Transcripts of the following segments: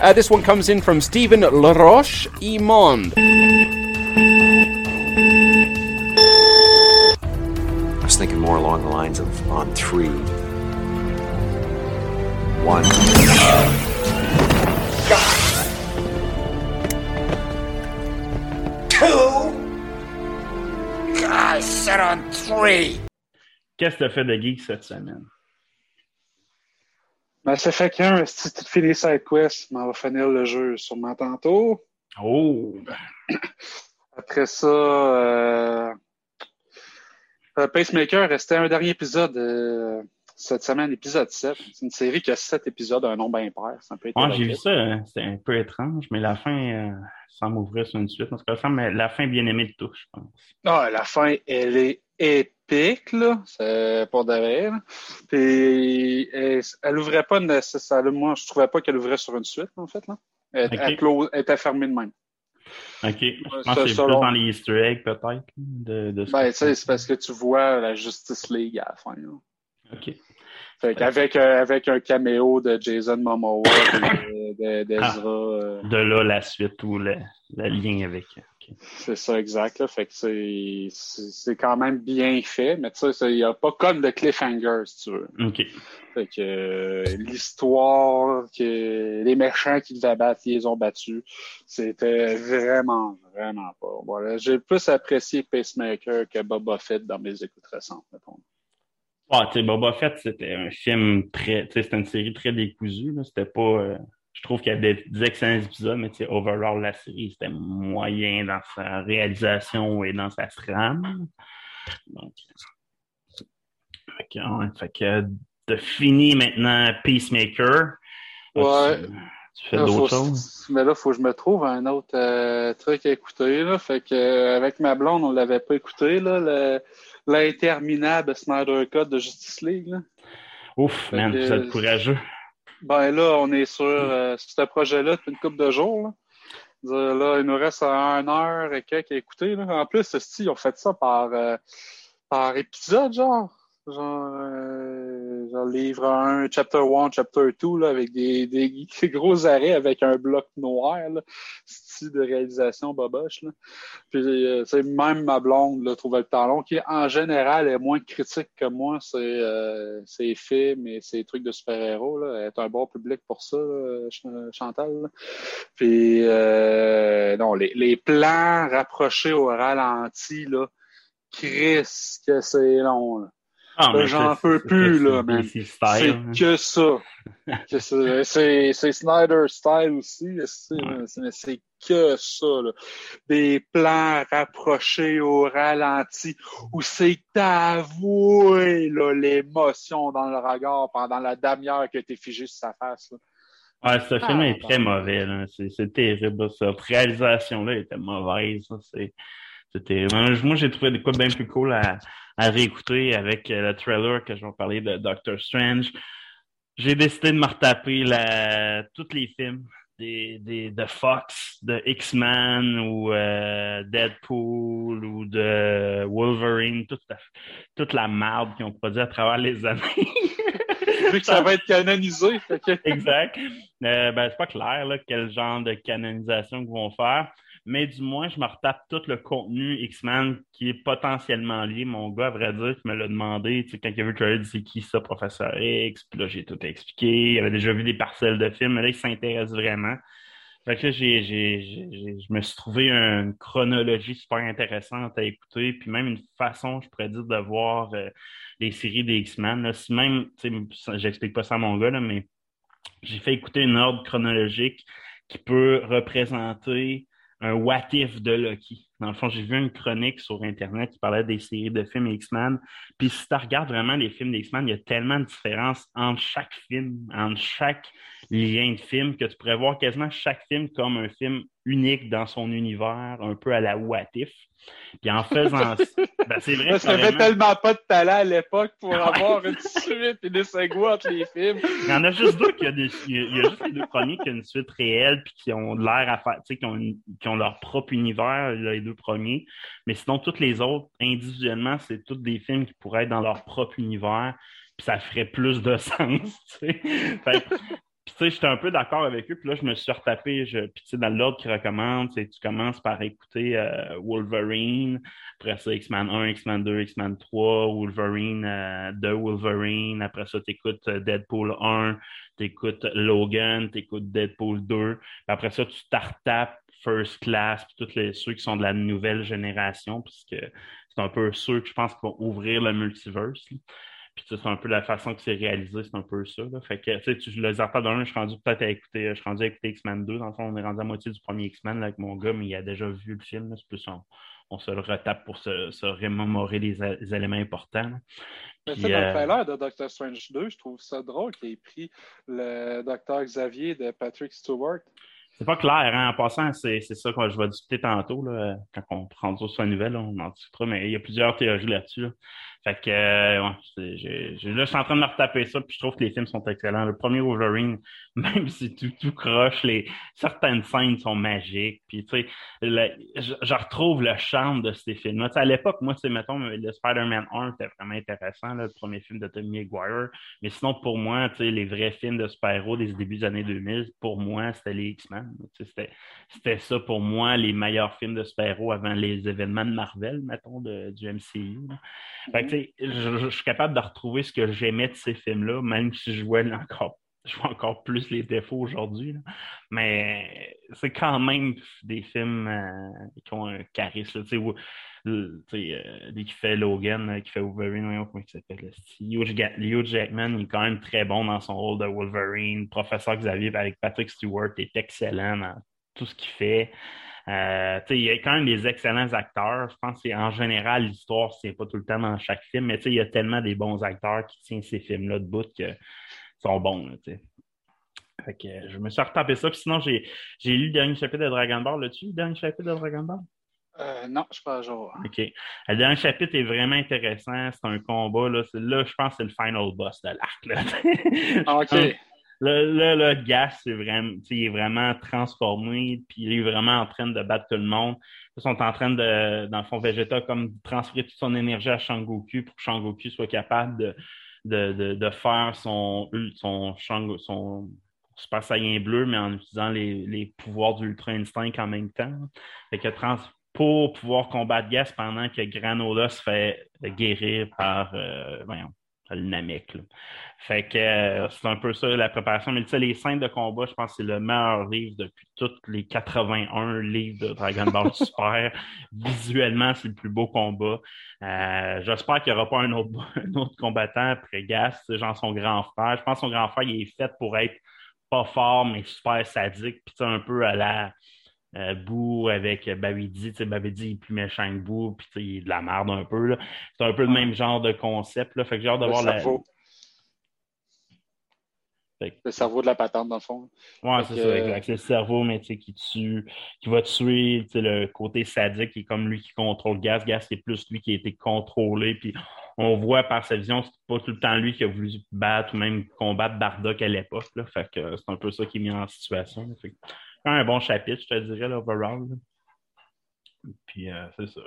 Uh, this one comes in from Stephen Laroche Imond. I was thinking more along the lines of on three. One. Two. I said on three. Qu'est-ce que tu fait de geek cette semaine? Ben, ça fait qu'un, si tu finis side quest, on va finir le jeu sûrement tantôt. Oh! Après ça, euh, euh, Pacemaker restait un dernier épisode euh, cette semaine, épisode 7. C'est une série qui a 7 épisodes, un nombre impair. C'est peu Ouais, j'ai vu ça, hein. c'était un peu étrange, mais la fin, euh, sans m'ouvrir sur une suite, parce que la fin, mais la fin bien aimée de tout, je pense. Ah, la fin, elle est là. C'est pas de. Puis, elle, elle ouvrait pas nécessairement. Moi, je trouvais pas qu'elle ouvrait sur une suite, en fait, là. Elle, Ok. elle close- elle était fermée de même. Ok, je pense que c'est plus dans les Easter eggs, peut-être, de, de ce Ben, que- tu sais, c'est parce que tu vois la Justice League à la fin, là. Ok. Fait qu'avec, euh, avec un caméo de Jason Momoa, et de- de- d'Ezra, euh, De là, la suite ou le, le lien avec. C'est ça exact. Là. Fait que c'est, quand même bien fait, mais tu sais, il n'y a pas comme de cliffhanger, si tu veux. Ok. Fait que euh, l'histoire, que les méchants qui devaient battre, ils les ont battus, c'était vraiment, vraiment pas. Voilà. J'ai plus apprécié Pacemaker que Boba Fett dans mes écoutes récentes, mettons. Ah, tu sais, Boba Fett, c'était un film très, tu sais, c'était une série très décousue, là. C'était pas, euh, je trouve qu'il y a des, des excellents épisodes, mais tu sais, overall, la série, c'était moyen dans sa réalisation et dans sa trame. Donc, fait que, ouais, fait que, de fini maintenant Peacemaker. Ouais. Tu, tu fais d'autres choses? Mais là, faut que je me trouve un autre euh, truc à écouter. Là. Fait que euh, avec ma blonde, on l'avait pas écouté, l'interminable Snyder Cut de Justice League. Là. Ouf, man, vous êtes courageux. Ben là, on est sur euh, ce projet-là depuis une couple de jours. Là. Il nous reste un heure et quelques à écouter. Là. En plus, si ils ont fait ça par, euh, par épisode, genre. Genre, euh, genre livre 1, chapter 1, chapter 2, là, avec des, des, gros arrêts avec un bloc noir, style de réalisation boboche. Puis, euh, c'est même ma blonde là, trouvait le long, qui en général est moins critique que moi, c'est euh, ses films et ses trucs de super-héros. Elle est un bon public pour ça, Chantal. Puis, euh, non, les, plans rapprochés au ralenti, là, Chris, que c'est long. Ah, mais J'en peux plus, là, man. DC C'est que ça. C'est Snyder style aussi. c'est- que ça. Là. Des plans rapprochés au ralenti où c'est avoué là, l'émotion dans le regard pendant la demi-heure que t'es figé sur sa face. Là. Ouais, ce film est Ah, très mauvais. C'est terrible. Cette réalisation-là était mauvaise. là. C'est terrible. Moi, j'ai trouvé des quoi bien plus cool à, à réécouter avec euh, le trailer que je vais parler de Doctor Strange. J'ai décidé de me retaper la, tous les films des, des, de Fox, de X-Men ou euh, Deadpool ou de Wolverine, toute la, toute la merde qu'ils ont produit à travers les années. Vu que ça va être canonisé. Exact. Euh, ben, c'est pas clair là, quel genre de canonisation qu'ils vont faire. Mais du moins, je me retape tout le contenu X-Men qui est potentiellement lié. Mon gars, à vrai dire, qui me l'a demandé, tu sais, quand il a vu le trailer, c'est qui ça, Professeur X? Puis là, j'ai tout expliqué. Il avait déjà vu des parcelles de films, mais là, il s'intéresse vraiment. Fait que là, je me suis trouvé une chronologie super intéressante à écouter, puis même une façon, je pourrais dire, de voir euh, les séries des X-Men. Si même, tu sais, j'explique pas ça à mon gars, là, mais j'ai fait écouter une ordre chronologique qui peut représenter un what if de Loki. Dans le fond, j'ai vu une chronique sur Internet qui parlait des séries de films X-Men. Puis si tu regardes vraiment les films d'X-Men, il y a tellement de différences entre chaque film, entre chaque lien de film, que tu pourrais voir quasiment chaque film comme un film unique dans son univers, un peu à la What If. Puis en faisant ça, ben c'est vrai. Parce qu'il n'y avait tellement pas de talent à l'époque pour avoir une suite et des segouts entre les films. Il y en a juste deux qui a des. Il y a juste les deux premiers qui ont une suite réelle puis qui ont l'air à faire, tu sais, qui ont, qui ont leur propre univers, les deux premiers. Mais sinon, tous les autres, individuellement, c'est tous des films qui pourraient être dans leur propre univers, puis ça ferait plus de sens, puis, tu sais, j'étais un peu d'accord avec eux. Puis là, je me suis retapé. Je... Puis, tu sais, dans l'ordre qu'ils recommandent, tu commences par écouter euh, Wolverine. Après ça, X-Men 1, X-Men 2, X-Men 3, Wolverine euh, 2, Wolverine. Après ça, tu écoutes euh, Deadpool 1, tu écoutes Logan, tu écoutes Deadpool 2. Puis après ça, tu t'artapes First Class, puis tous les, ceux qui sont de la nouvelle génération, puisque c'est un peu ceux que je pense qui vont ouvrir le multiverse. Puis c'est un peu la façon que c'est réalisé, c'est un peu ça. Là. Fait que, tu sais, tu les artapes d'un, je suis rendu peut-être à écouter, je suis rendu à écouter X-Men 2. Dans le fond, on est rendu à moitié du premier X-Men avec mon gars, mais il a déjà vu le film. C'est plus on, se le retape pour se, se remémorer les, éléments importants. Mais Puis, dans le trailer de Doctor Strange 2, je trouve ça drôle qu'il ait pris le Docteur Xavier de Patrick Stewart. C'est pas clair, hein? En passant, c'est ça que je vais discuter tantôt, là, quand on prend sur la nouvelle, on en discutera, mais il y a plusieurs théories là-dessus. Là. Fait que, euh, ouais, là, je suis en train de me retaper ça, puis je trouve que les films sont excellents. Le premier Wolverine, même si tout, tout croche, les, certaines scènes sont magiques. Puis, tu sais, je, je, retrouve le charme de ces films-là. à l'époque, moi, c'est, mettons, le Spider-Man 1 était vraiment intéressant, le premier film de Tommy Maguire. Mais sinon, pour moi, tu sais, les vrais films de super-héros des débuts des années 2000, pour moi, c'était les X-Men. C'était, ça, pour moi, les meilleurs films de super-héros avant les événements de Marvel, mettons, de, du MCU. Fait je, suis capable de retrouver ce que j'aimais de ces films-là, même si je vois encore, je vois encore plus les défauts aujourd'hui. Mais c'est quand même des films euh, qui ont un charisme. Tu sais, euh, qui fait Logan, euh, qui fait Wolverine, comment il s'appelle? Hugh Jackman, il est quand même très bon dans son rôle de Wolverine. Professeur Xavier avec Patrick Stewart est excellent dans tout ce qu'il fait. Euh, il y a quand même des excellents acteurs. Je pense qu'en général, l'histoire, c'est pas tout le temps dans chaque film, mais il y a tellement des bons acteurs qui tiennent ces films-là de bout que sont bons. fait que, je me suis retapé ça. Puis sinon, j'ai lu le dernier chapitre de Dragon Ball. L'as-tu lu le dernier chapitre de Dragon Ball? Euh, non, je suis pas à jour. OK. Le dernier chapitre est vraiment intéressant. C'est un combat. Là, là je pense que c'est le final boss de l'arc. Ah, OK. Le Gas, c'est vraiment, il est vraiment transformé, puis il est vraiment en train de battre tout le monde. Ils sont en train de, dans le fond, Vegeta, comme transférer toute son énergie à Shangoku pour que Shangoku soit capable de, de, de, faire son, son, son, son Super Saiyan bleu, mais en utilisant les, les pouvoirs d'Ultra Instinct en même temps. Que trans, pour pouvoir combattre Gas pendant que Granola se fait guérir par, euh, voyons, le Namek. Fait que euh, c'est un peu ça la préparation. Mais tu sais, les scènes de combat, je pense que c'est le meilleur livre depuis tous les 81 livres de Dragon Ball Super. Visuellement, c'est le plus beau combat. Euh, j'espère qu'il n'y aura pas un autre, un autre combattant après Gas, genre son grand frère. Je pense que son grand frère, il est fait pour être pas fort, mais super sadique. Puis un peu à la euh, Boo avec Babidi. Babidi il est plus méchant que Boo, puis il est de la merde un peu. C'est un peu le même genre de concept. Là. Fait que j'ai hâte de voir la. Le cerveau de la patente, dans le fond. Ouais, c'est ça, exact. C'est le cerveau, mais qui tue, qui va tuer le côté sadique, qui est comme lui qui contrôle Gas. Gas, c'est plus lui qui a été contrôlé. Puis on voit par sa vision, c'est pas tout le temps lui qui a voulu battre ou même combattre Bardock à l'époque. Fait que c'est un peu ça qui est mis en situation. Fait un bon chapitre, je te dirais, l'overall. Puis euh, c'est ça.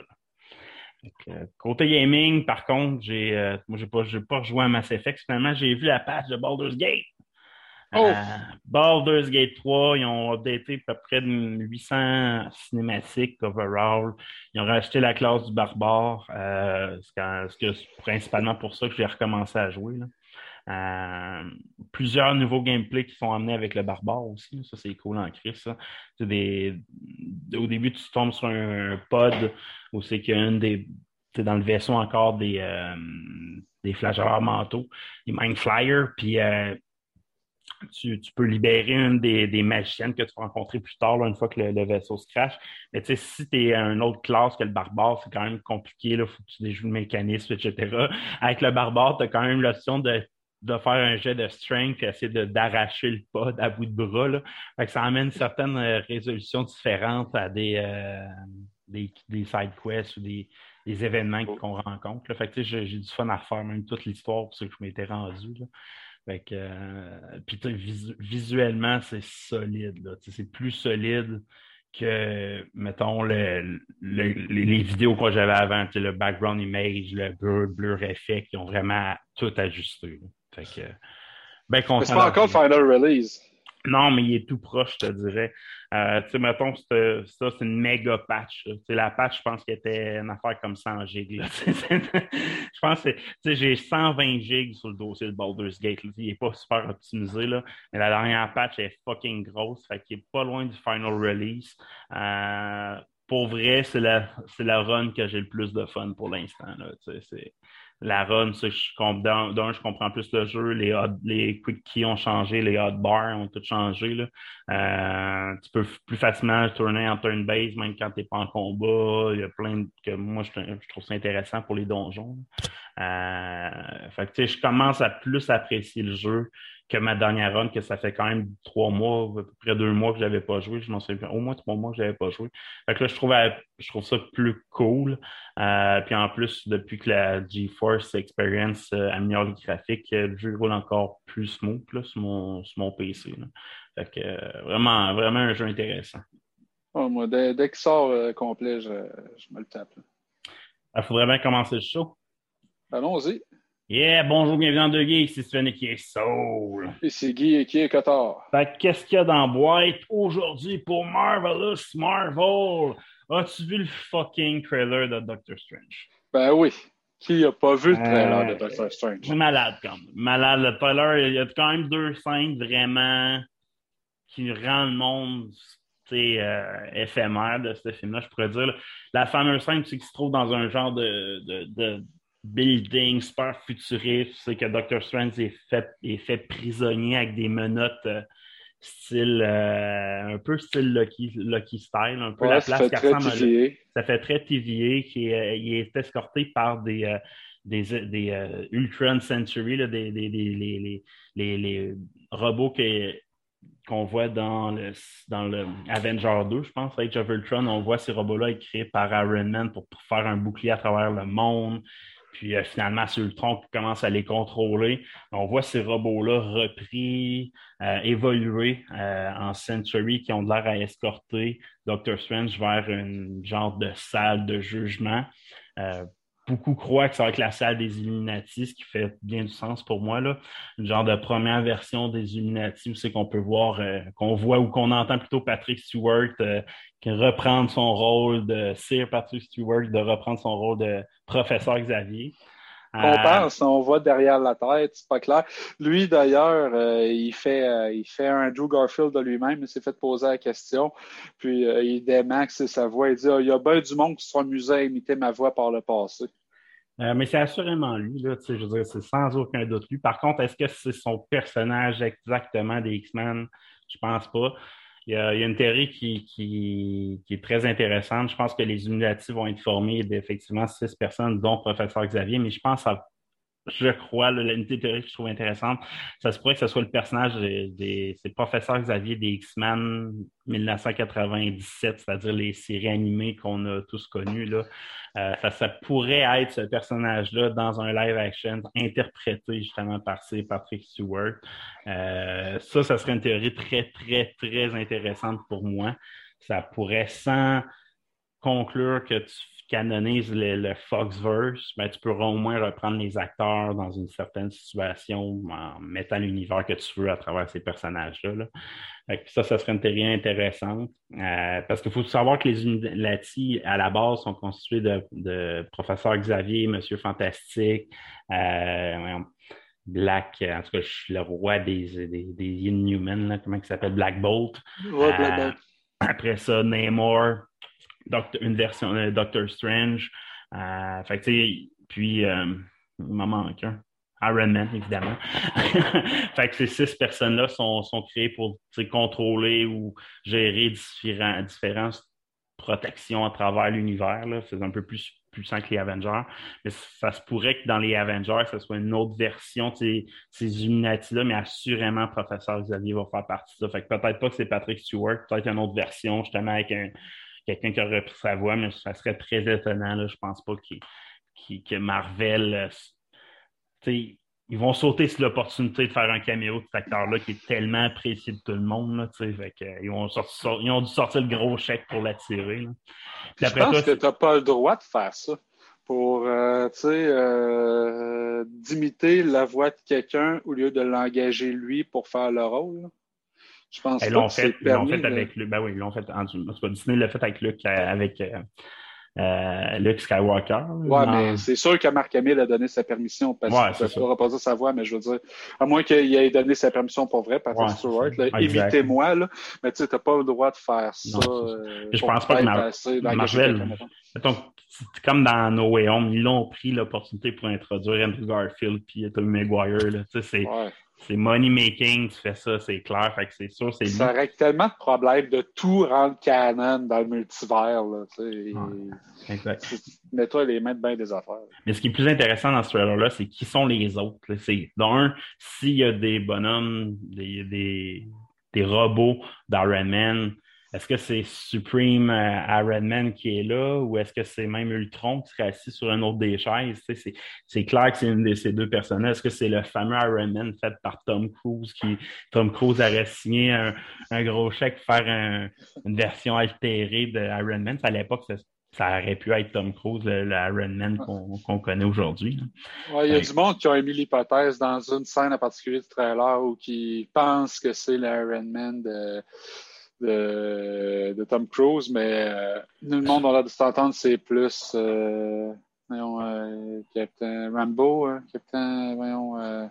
Euh, côté gaming, par contre, j'ai euh, moi j'ai pas, pas rejoué à Mass Effect. Finalement, j'ai vu la patch de Baldur's Gate. Oh. Baldur's Gate 3, ils ont updaté à peu près de 800 cinématiques overall. Ils ont rajouté la classe du barbare. c'est principalement pour ça que j'ai recommencé à jouer. Là. Euh, plusieurs nouveaux gameplays qui sont amenés avec le barbare aussi. Ça, c'est cool en crise. Des... Au début, tu tombes sur un pod où c'est qu'il y a une des. dans le vaisseau encore des, euh, des mentaux, des mind flyers, puis euh, tu, tu, peux libérer une des, des, magiciennes que tu vas rencontrer plus tard, une fois que le, le vaisseau se crache. Mais tu sais, si tu es une autre classe que le barbare, c'est quand même compliqué. Il faut que tu déjoues le mécanisme, etc. Avec le barbare, tu as quand même l'option de de faire un jet de strength et essayer d'arracher le pod à bout de bras. Là. Fait que ça amène certaines euh, résolutions différentes à des, euh, des, des, side quests ou des, des événements qu'on rencontre. Là. Fait que j'ai du fun à refaire, même toute l'histoire pour ce que je m'étais rendu. Là. Fait que, euh, puis visuellement, c'est solide. C'est plus solide que, mettons, le, le, les, vidéos que j'avais avant, le background image, le blur, blur effect, qui ont vraiment tout ajusté. Là. Fait que, ben c'est pas encore final release. Non, mais il est tout proche, je te dirais. Euh, tu sais, mettons, ça, c'est une méga patch. La patch, je pense qu'elle était une affaire comme 100 gigs. je pense que j'ai 120 gigs sur le dossier de Baldur's Gate. Il n'est pas super optimisé, là, mais la dernière patch est fucking grosse. Fait qu'il est pas loin du final release. Euh, pour vrai, c'est la, la run que j'ai le plus de fun pour l'instant. La run, je, d'un, je comprends plus le jeu, les, les quick keys ont changé, les hotbars ont tout changé. Là. Euh, tu peux plus facilement tourner en turn base, même quand tu n'es pas en combat. Il y a plein de, que moi je, trouve ça intéressant pour les donjons. Euh, fait que, je commence à plus apprécier le jeu que ma dernière run, que ça fait quand même trois mois, à peu près deux mois que je n'avais pas joué. Je m'en souviens au moins trois mois que je n'avais pas joué. Fait que là, je trouve, je trouve ça plus cool. Euh, puis en plus, depuis que la GeForce Experience euh, améliore le graphique, le jeu roule encore plus smooth là, sur, mon, sur mon PC. Fait que euh, vraiment, vraiment un jeu intéressant. Oh, moi, dès, dès qu'il sort euh, complet, je, je, me le tape. Il faudrait bien commencer le show. Allons-y. Yeah, bonjour, bienvenue dans Deux Geeks, c'est Sven qui est Soul. Et c'est Guy et qui est Cotard. Fait qu'est-ce qu'il y a dans boîte aujourd'hui pour Marvelous Marvel? As-tu vu le fucking trailer de Doctor Strange? Ben oui. Qui a pas vu le trailer de Doctor Strange? Malade, comme. Malade. Le trailer, il y a quand même deux scènes vraiment qui rendent le monde euh, éphémère de ce film-là, je pourrais dire. La fameuse scène, c'est qu'il se trouve dans un genre de, de, de building super futuriste. C'est que Doctor Strange est fait, est fait prisonnier avec des menottes euh, style euh, un peu style Lucky, Lucky Style, un peu la place qui ressemble à Ça fait très TVA qui est, il est escorté par des euh, des, des Ultron Century, là, des, des, les, les, les, robots qu'on voit dans le, dans le Avenger 2, je pense, Age of Ultron, on voit ces robots-là créés par Iron Man pour faire un bouclier à travers le monde. Puis euh, finalement, c'est Ultron qui commence à les contrôler. On voit ces robots-là repris, euh, évoluer euh, en Century qui ont l'air à escorter Doctor Strange vers une genre de salle de jugement beaucoup croient que ça va être la salle des Illuminati, ce qui fait bien du sens pour moi. Là. Genre de première version des Illuminati, c'est qu'on peut voir, euh, qu'on voit ou qu'on entend plutôt Patrick Stewart euh, reprendre son rôle de Sir Patrick Stewart, de reprendre son rôle de professeur Xavier. On euh, pense, on voit derrière la tête, c'est pas clair. Lui, d'ailleurs, euh, il fait euh, il fait un Drew Garfield de lui-même, il s'est fait poser la question, puis il démaxe sa voix, il dit ah, il y a bien du monde qui se amusé à imiter ma voix par le passé. mais c'est assurément lui, là, je veux dire, c'est sans aucun doute lui. Par contre, est-ce que c'est son personnage exactement des X-Men? Je pense pas. Il y, a, une théorie qui, qui, est très intéressante. Je pense que les Illuminati vont être formés d'effectivement six personnes, dont professeur Xavier, mais je pense à je crois, une théorie que je trouve intéressante, ça se pourrait que ce soit le personnage des, c'est professeur Xavier des X-Men 1997, c'est-à-dire les séries animées qu'on a tous connues. Là. Euh, ça, pourrait être ce personnage-là dans un live action interprété justement par Patrick Stewart. Euh, ça, ça serait une théorie très, très, très intéressante pour moi. Ça pourrait, sans conclure que tu canonises le, Foxverse, ben, tu pourras au moins reprendre les acteurs dans une certaine situation en mettant l'univers que tu veux à travers ces personnages-là. Ça, ça serait une théorie intéressante. Euh, parce qu'il faut savoir que les Unilati, à la base, sont constitués de, de professeur Xavier, Monsieur Fantastique, euh, Black, en tout cas, je suis le roi des, des, des Inhumans, comment il s'appelle? Black Bolt. Euh, après ça, Namor, une version de Doctor Strange. Euh, fait puis, euh, il m'en manque un. Iron Man, évidemment. fait que ces six personnes-là sont, sont créées pour contrôler ou gérer différentes protections à travers l'univers. C'est un peu plus puissant que les Avengers. Mais ça se pourrait que dans les Avengers, ce soit une autre version de ces, ces Illuminati-là, mais assurément, Professeur Xavier va faire partie de ça. Fait que peut-être pas que c'est Patrick Stewart, peut-être une autre version, justement, avec un, quelqu'un qui aurait pris sa voix, mais ça serait très étonnant. Là. Je pense pas que Marvel. Euh, ils vont sauter sur l'opportunité de faire un caméo de cet acteur-là qui est tellement apprécié de tout le monde. Là, fait ils, ont ils ont dû sortir le gros chèque pour l'attirer. Je pense que tu n'as pas le droit de faire ça pour euh, euh, d'imiter la voix de quelqu'un au lieu de l'engager lui pour faire le rôle. Je pense l'ont fait, l'ont fait avec Luc. Ben oui, ils l'ont fait en, Disney l'a fait avec Luc, avec euh, euh, Luke Skywalker. Ouais, mais c'est sûr que Marc Hamill a donné sa permission parce ouais, qu'il ne reposer sa voix, mais je veux dire, à moins qu'il ait donné sa permission pour vrai, Patrick ouais, Stewart, évitez-moi, là, mais tu sais, t'as pas le droit de faire ça. Euh, je pense pas que Mar Marvel, comme dans No Way Home, ils l'ont pris l'opportunité pour introduire Andrew Garfield puis Tom Maguire, là, tu sais, c'est c'est money making, tu fais ça, c'est clair. Fait que c'est sûr, c'est Ça aurait tellement de problèmes de tout rendre canon dans le multivers. Là, ouais, exact. Mets-toi les mains de bien des affaires. Mais ce qui est plus intéressant dans ce trailer-là, c'est qui sont les autres. C'est d'un, s'il y a des bonhommes, des, des, des robots d'Iron Man, est-ce que c'est Supreme euh, Iron Man qui est là ou est-ce que c'est même Ultron qui serait assis sur une autre des chaises? C'est clair que c'est une de ces deux personnes Est-ce que c'est le fameux Iron Man fait par Tom Cruise qui Tom Cruise aurait signé un, gros chèque pour faire une version altérée de Iron Man? À l'époque, ça, ça, aurait pu être Tom Cruise, le, Iron Man qu'on connaît aujourd'hui. Il y a du monde qui a émis l'hypothèse dans une scène en particulier du trailer ou qui pense que c'est l'Iron Man de de, Tom Cruise, mais euh, le monde, on a de s'entendre, c'est plus euh, voyons, euh, Captain Rambo, hein, Captain, voyons. Euh...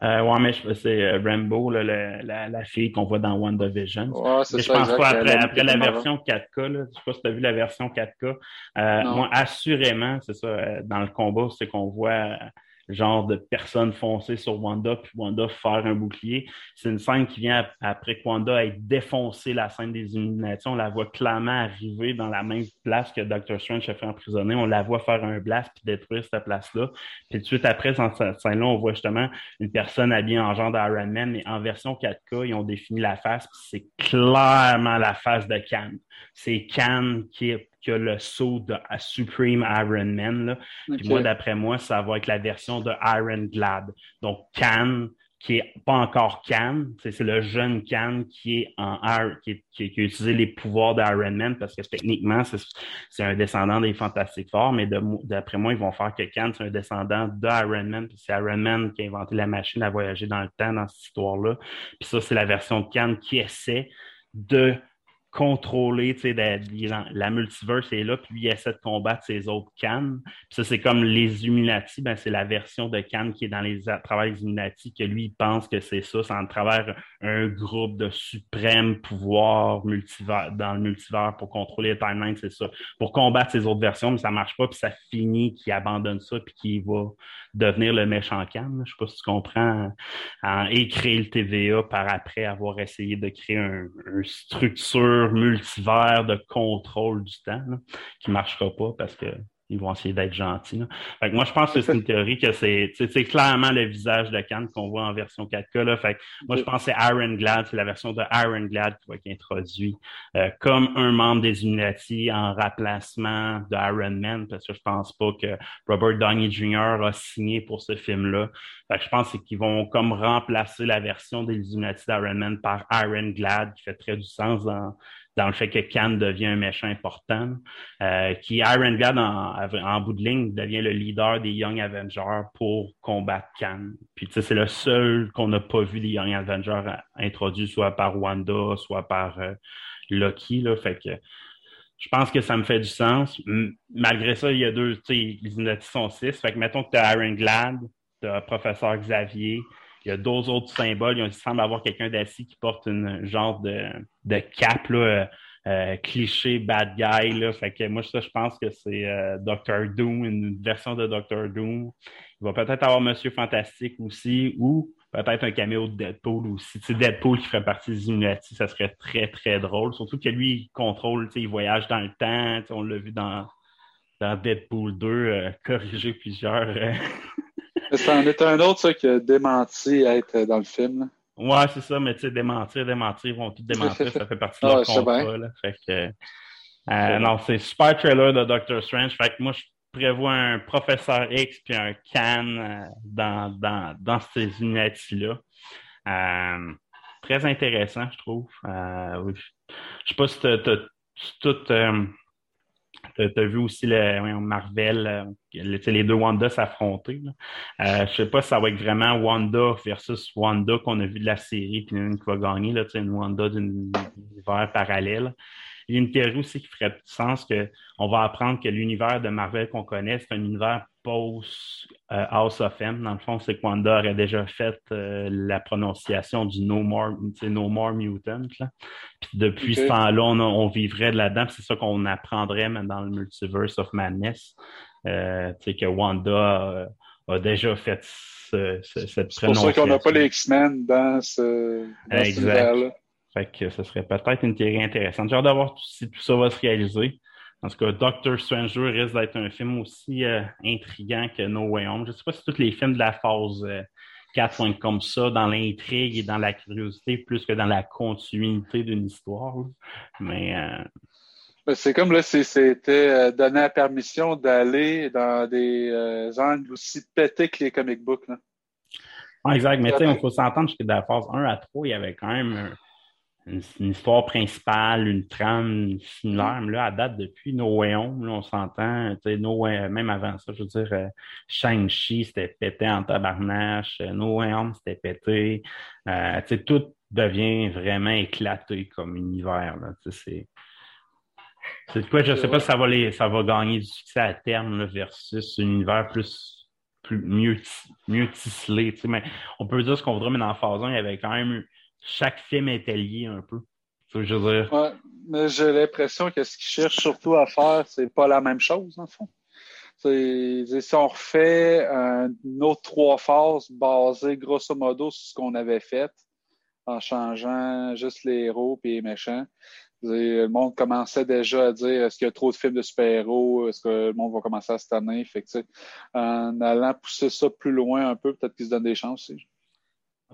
ouais, mais c'est Rambo, là, la, la, fille qu'on voit dans WandaVision. Ouais, c'est je pense pas après, après la version 4K, là, je sais pas si tu as vu la version 4K. moi, assurément, c'est ça, dans le combat, c'est qu'on voit genre de personne foncée sur Wanda, puis Wanda faire un bouclier. C'est une scène qui vient après que Wanda ait défoncé la scène des Illuminati. On la voit clairement arriver dans la même place que Doctor Strange a fait emprisonner. On la voit faire un blast puis détruire cette place-là. Puis tout de suite après, dans cette scène-là, on voit justement une personne habillée en genre d'Iron Man, mais en version 4K, ils ont défini la face, c'est clairement la face de Khan. C'est Khan qui est que le saut de Supreme Iron Man. Là. Puis moi, d'après moi, ça va être la version de Iron Glad. Donc, Khan, qui est pas encore Khan, c'est le jeune Khan qui est en qui, qui, qui, a utilisé les pouvoirs d'Iron Man parce que techniquement, c'est un descendant des Fantastiques Four, mais d'après moi, ils vont faire que Khan, c'est un descendant d'Iron Man, puis c'est Iron Man qui a inventé la machine à voyager dans le temps dans cette histoire-là. Puis ça, c'est la version de Khan qui essaie de contrôler, tu sais, la, multiverse est là, puis il essaie de combattre ses autres Cannes. Puis ça, c'est comme les Illuminati, ben, c'est la version de Cannes qui est dans les à travers les Illuminati, que lui, il pense que c'est ça, c'est en travers un groupe de suprême pouvoir multivers, dans le multivers pour contrôler les timelines, c'est ça. Pour combattre ses autres versions, mais ça marche pas, puis ça finit qu'il abandonne ça, puis qu'il va devenir le méchant Cannes. Je sais pas si tu comprends, et créer le TVA par après avoir essayé de créer une un structure multivers de contrôle du temps qui ne marchera pas parce que ils vont essayer d'être gentils. moi, je pense que c'est une théorie que c'est clairement le visage de Khan qu'on voit en version 4K. Là. Fait moi, je pense que c'est Iron Glad, c'est la version de Iron Glad qui va être introduit euh, comme un membre des Illuminati en remplacement de Iron Man, parce que je pense pas que Robert Downey Jr. a signé pour ce film-là. je pense qu'ils vont comme remplacer la version des Illuminati d'Iron Man par Iron Glad, qui fait très du sens dans, dans le fait que Khan devient un méchant important, euh, qui Iron God en, bout de ligne devient le leader des Young Avengers pour combattre Khan. Puis tu sais, c'est le seul qu'on n'a pas vu des Young Avengers introduits soit par Wanda, soit par euh, Loki. Fait que je pense que ça me fait du sens. malgré ça, il y a deux, tu sais, les Illuminati sont six. Fait que mettons que tu as Iron Glad, tu as Professeur Xavier, il y a d'autres autres symboles. Il semble avoir quelqu'un d'assis qui porte une genre de, de cap, là, euh, euh, cliché bad guy. Là. Fait que moi, ça, je pense que c'est euh, Doctor Doom, une version de Doctor Doom. Il va peut-être avoir Monsieur Fantastique aussi, ou peut-être un caméo de Deadpool aussi. Tu sais, Deadpool qui ferait partie des Illuminati, ça serait très, très drôle. Surtout que lui, il contrôle, il voyage dans le temps. On l'a vu dans, dans Deadpool 2, euh, corriger plusieurs. C'en est un autre, ça, qui a démenti être dans le film. là. Ouais, c'est ça, mais tu sais, démentir, démentir, ils vont tout démentir, ça fait partie de Ah, leur je sais contrat. bien. Là. Fait que, euh, non, c'est super trailer de Doctor Strange. Fait que moi, je prévois un Professeur X puis un Khan euh, dans, dans, dans ces unités-là. Euh, très intéressant, je trouve. Oui. Je sais pas si t'as t'as- si tout... T'as t'as vu aussi le Marvel, euh, le- tu les deux Wanda s'affronter. Euh, je sais pas si ça va être vraiment Wanda versus Wanda qu'on a vu de la série, puis une qui va gagner, là, tu une Wanda d'un univers parallèle. Il y a une théorie aussi qui ferait du sens que on va apprendre que l'univers de Marvel qu'on connaît, c'est un univers post euh, House of M. Dans le fond, c'est que Wanda aurait déjà fait euh, la prononciation du No More, No More Mutant. Là. Puis depuis ce temps-là, on, on vivrait de là-dedans. C'est ça qu'on apprendrait même dans le Multiverse of Madness. Euh, que Wanda a, a déjà fait ce- ce- cette C'est pour ça qu'on n'a pas prononciation. les X-Men dans ce, dans cet Exact. univers-là. Fait que ce serait peut-être une théorie intéressante. J'ai hâte de voir si tout ça va se réaliser. En tout cas, Doctor Stranger risque d'être un film aussi euh, intriguant que No Way Home. Je ne sais pas si tous les films de la phase euh, 4 sont comme ça, dans l'intrigue et dans la curiosité, plus que dans la continuité d'une histoire. Mais euh, Ben, C'est comme là, si c'était euh, donné la permission d'aller dans des euh, angles aussi pétés que les comic books. Là. exact. Mais tu sais, il faut s'entendre que dans la phase 1 à 3, il y avait quand même euh, une, histoire principale, une trame similaire. Mais là, à date, depuis No Way Home, on s'entend, même avant ça, je veux dire, euh, Shang-Chi, c'était pété en tabarnache, euh, No Way c'était pété. Euh, tout devient vraiment éclaté comme univers. C'est... Quoi, je sais pas si ça va, les, ça va gagner du succès à terme là, versus un univers plus, plus mieux, mieux tisselé. Mais on peut dire ce qu'on voudrait, mais dans phase 1, il y avait quand même chaque film était lié un peu. Je veux dire, Ouais, mais j'ai l'impression que ce qu'ils cherchent surtout à faire, c'est pas la même chose, en fond. C'est- Si on refait une autre trois phases basées grosso modo sur ce qu'on avait fait, en changeant juste les héros et les méchants, le monde commençait déjà à dire est-ce qu'il y a trop de films de super-héros, est-ce que le monde va commencer à se tanner? En allant pousser ça plus loin un peu, peut-être qu'ils se donnent des chances aussi.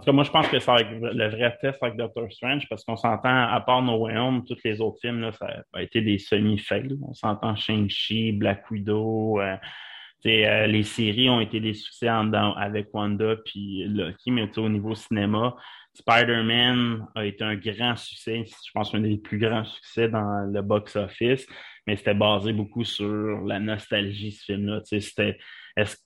Moi, je pense que être le vrai test avec Doctor Strange parce qu'on s'entend, à part No Way Home, tous les autres films, là, ça a été des semi-fails. On s'entend Shang-Chi, Black Widow. euh, euh, les séries ont été des succès avec Wanda puis Loki, mais au niveau cinéma, Spider-Man a été un grand succès. Je pense un des plus grands succès dans le box-office, mais c'était basé beaucoup sur la nostalgie, ce film-là. C'était, est-ce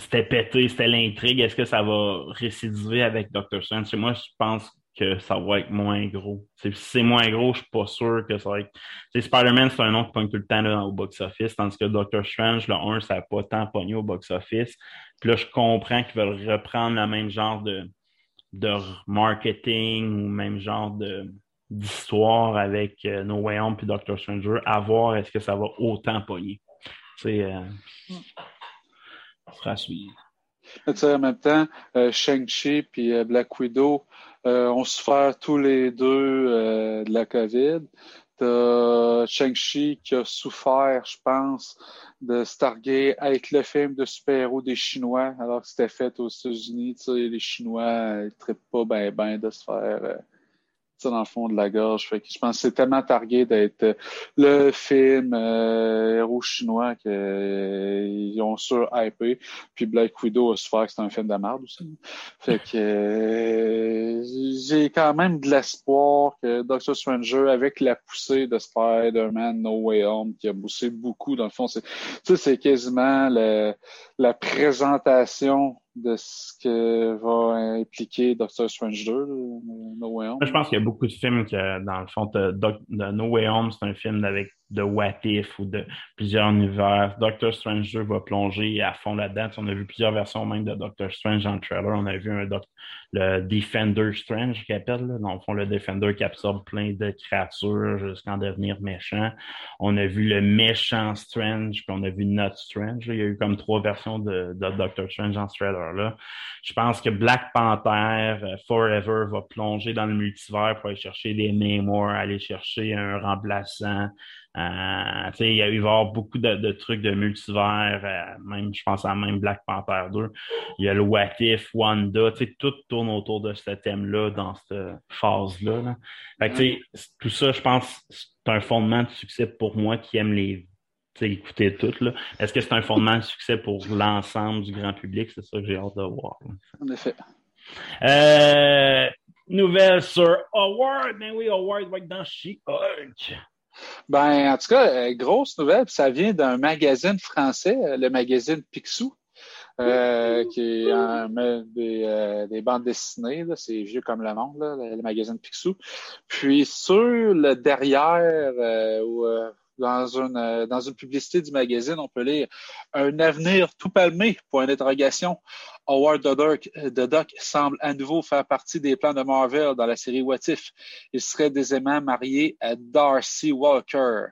c'était pété, c'était l'intrigue. Est-ce que ça va récidiver avec Doctor Strange? Moi, je pense que ça va être moins gros. Si c'est moins gros, je suis pas sûr que ça va être. Spider-Man, c'est un nom qui pogne tout le temps là, au box-office, tandis que Doctor Strange, le 1, ça n'a pas tant pogné au box-office. Puis là, je comprends qu'ils veulent reprendre le même genre de, marketing ou même genre d'histoire avec euh, No Way Home puis Doctor Stranger, à voir est-ce que ça va autant pogner. Euh, sera tu sais, en même temps, euh, Shang-Chi puis euh, Black Widow euh, ont souffert tous les deux euh, de la COVID. T'as Shang-Chi qui a souffert, je pense, de Stargate avec le film de super-héros des Chinois, alors que c'était fait aux États-Unis. Tu sais, les Chinois, ils traitent pas ben ben de se faire euh, dans le fond de la gorge. Fait que je pense que c'est tellement targué d'être euh, le film euh, héros chinois qu'ils ont sur-hypé. Puis Black Widow a su faire que c'est un film de merde aussi. Fait que euh, j'ai quand même de l'espoir que Doctor Stranger, avec la poussée de Spider-Man No Way Home, qui a poussé beaucoup, dans le fond, c'est, c'est quasiment la présentation de ce que va impliquer Doctor Strange 2, là, No Way Home. Je pense qu'il y a beaucoup de films que, dans le fond, Doc- No Way Home, c'est un film avec de What If ou de plusieurs univers. Doctor Strange 2 va plonger à fond là-dedans. On a vu plusieurs versions même de Doctor Strange dans le trailer. On a vu un le Defender Strange qui appelle, là. dans le fond, le Defender qui absorbe plein de créatures jusqu'à en devenir méchant. On a vu le méchant Strange, puis on a vu Not Strange. Il y a eu comme trois versions de, de Doctor Strange dans ce trailer-là. Je pense que Black Panther euh, Forever va plonger dans le multivers pour aller chercher des mémoires, aller chercher un remplaçant. Euh, il y a eu avoir beaucoup de, trucs de multivers, euh, même je pense à même Black Panther 2. Il y a le What If, Wanda, tout tourne autour de ce thème-là dans cette phase-là. tout ça, je pense, c'est un fondement de succès pour moi qui aime les écouter tout. Est-ce que c'est un fondement de succès pour l'ensemble du grand public? C'est ça que j'ai hâte de voir. En effet. Euh, nouvelle sur Howard. Ben oui, Howard va être dans She-Hulk. Ben, en tout cas, euh, grosse nouvelle, ça vient d'un magazine français, euh, le magazine Picsou. Euh, qui est des, des, bandes dessinées, c'est vieux comme le monde, le, magazine Picsou. Puis sur le derrière, où, dans une, euh, dans une publicité du magazine, on peut lire Un avenir tout palmé, point d'interrogation. Howard the Duck, semble à nouveau faire partie des plans de Marvel dans la série What If. Il serait désormais marié à Darcy Walker.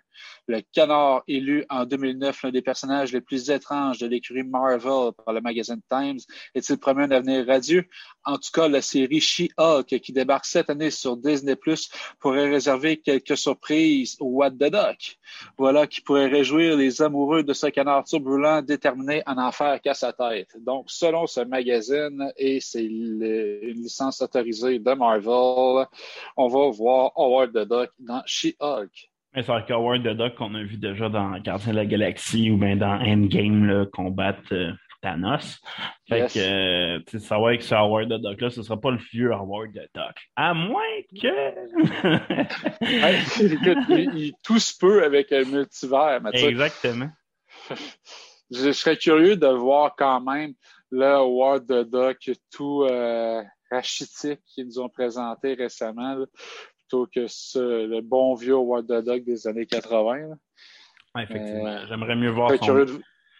Le canard élu en 2009 l'un des personnages les plus étranges de l'écurie Marvel par le magazine Times est-il promis un avenir radieux? En tout cas, la série She-Hulk qui débarque cette année sur Disney Plus pourrait réserver quelques surprises au What the Duck. Voilà qui pourrait réjouir les amoureux de ce canard turbulent déterminé à en faire qu'à sa tête. Donc, selon magazine et c'est une licence autorisée de Marvel, on va voir Howard the Duck dans She-Hulk. C'est avec Howard the Duck qu'on a vu déjà dans Gardien de la Galaxie ou bien dans Endgame là, combattre euh, Thanos. Fait que euh, tu savoir que ce Howard the Duck là, ce sera pas le vieux Howard the Duck. À moins que. tout se peut avec un multivers. Exactement. Je, serais curieux de voir quand même le Howard the Duck tout euh, rachitique qu'ils nous ont présenté récemment plutôt que ce, le bon vieux Howard the Dog des années 80. effectivement. Euh, J'aimerais mieux voir son,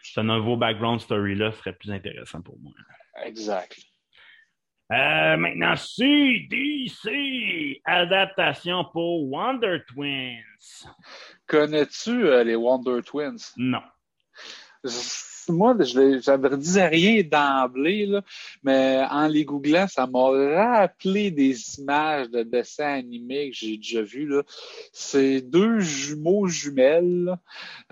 ce nouveau background story-là serait plus intéressant pour moi. Exact. Euh, maintenant, CDC, adaptation pour Wonder Twins. Connais-tu euh, les Wonder Twins? Non moi, je ne disais rien d'emblée, mais en les googlant, ça m'a rappelé des images de dessins animés que j'ai déjà vus. C'est deux jumeaux jumelles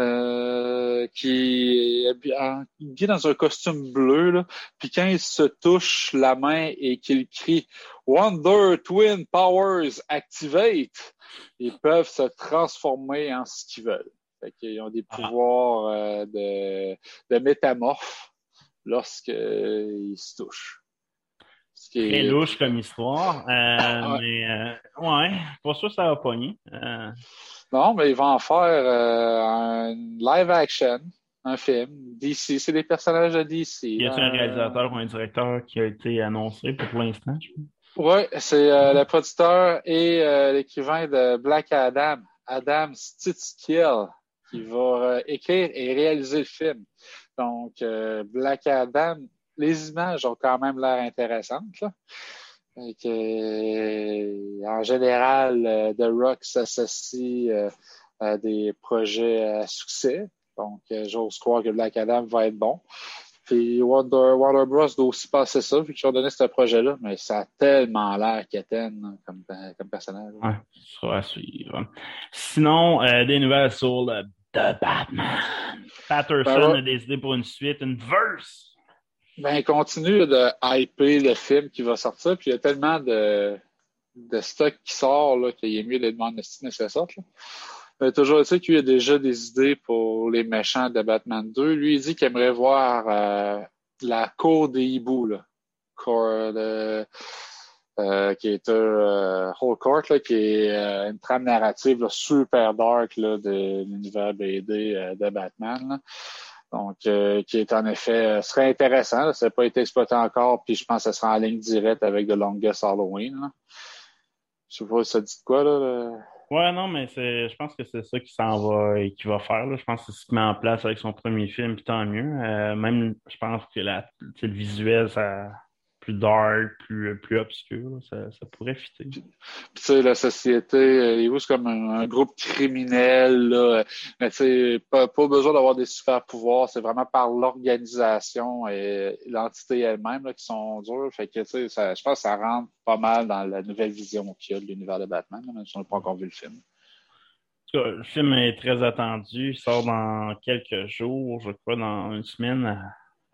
euh, qui est dans un costume bleu, là, puis quand ils se touchent la main et qu'ils crient Wonder Twin Powers Activate, ils peuvent se transformer en ce qu'ils veulent. Ils ont des ah. pouvoirs euh, de, de métamorphes lorsqu'ils se touchent. Très louche comme histoire. Euh, mais euh, ouais, pour ça, ça va pogner. Non, mais ils vont en faire un live action, un film. DC, c'est des personnages de DC. Y a-t-il un réalisateur ou un directeur qui a été annoncé pour l'instant? Oui, c'est le producteur et l'écrivain de Black Adam, Adam Stitskill qui va euh, écrire et réaliser le film. Donc, euh, Black Adam, les images ont quand même l'air intéressantes. Euh, en général, The Rock s'associe à des projets à succès. Donc, j'ose croire que Black Adam va être bon. Puis Warner, Warner Bros. doit aussi passer ça, vu qu'ils ont donné ce projet-là, mais ça a tellement l'air qu'Étienne comme, comme personnage. Ouais, ça va suivre. Sinon, des nouvelles sur le The Batman. Patterson ben a décidé pour une suite, une verse. Ben, continue de hyper le film qui va sortir, puis il y a tellement de, de stock qui sort qu'il est mieux de demander que ça sorte. Mais toujours tu sais qu'il a déjà des idées pour les méchants de Batman 2. Lui, il dit qu'il aimerait voir euh, la cour des hiboux, là. Cour euh, qui est un euh, Whole Court, là, qui est euh, une trame narrative super dark là, de l'univers BD euh, de Batman. Donc, qui est en effet serait intéressant. Ça n'a pas été exploité encore, puis je pense que ça sera en ligne directe avec The Longest Halloween. Là. Je sais pas si ça dit quoi, là. Ouais, non, mais c'est, je pense que c'est ça qui s'en va et qui va faire. Là. Je pense que c'est ce qu'il met en place avec son premier film, puis tant mieux. Euh, même, je pense que la, le visuel, ça, plus dark, plus, plus obscur. Ça, ça pourrait fitter. tu sais, la société, euh, c'est comme un, un, groupe criminel, là. mais tu sais, pas, pas besoin d'avoir des super pouvoirs, c'est vraiment par l'organisation et l'entité elle-même qui sont dures. Fait que, tu sais, ça, je pense que ça rentre pas mal dans la nouvelle vision qu'il y a de l'univers de Batman, même si on n'a pas encore vu le film. Le film est très attendu. Il sort dans quelques jours, je crois, dans une semaine,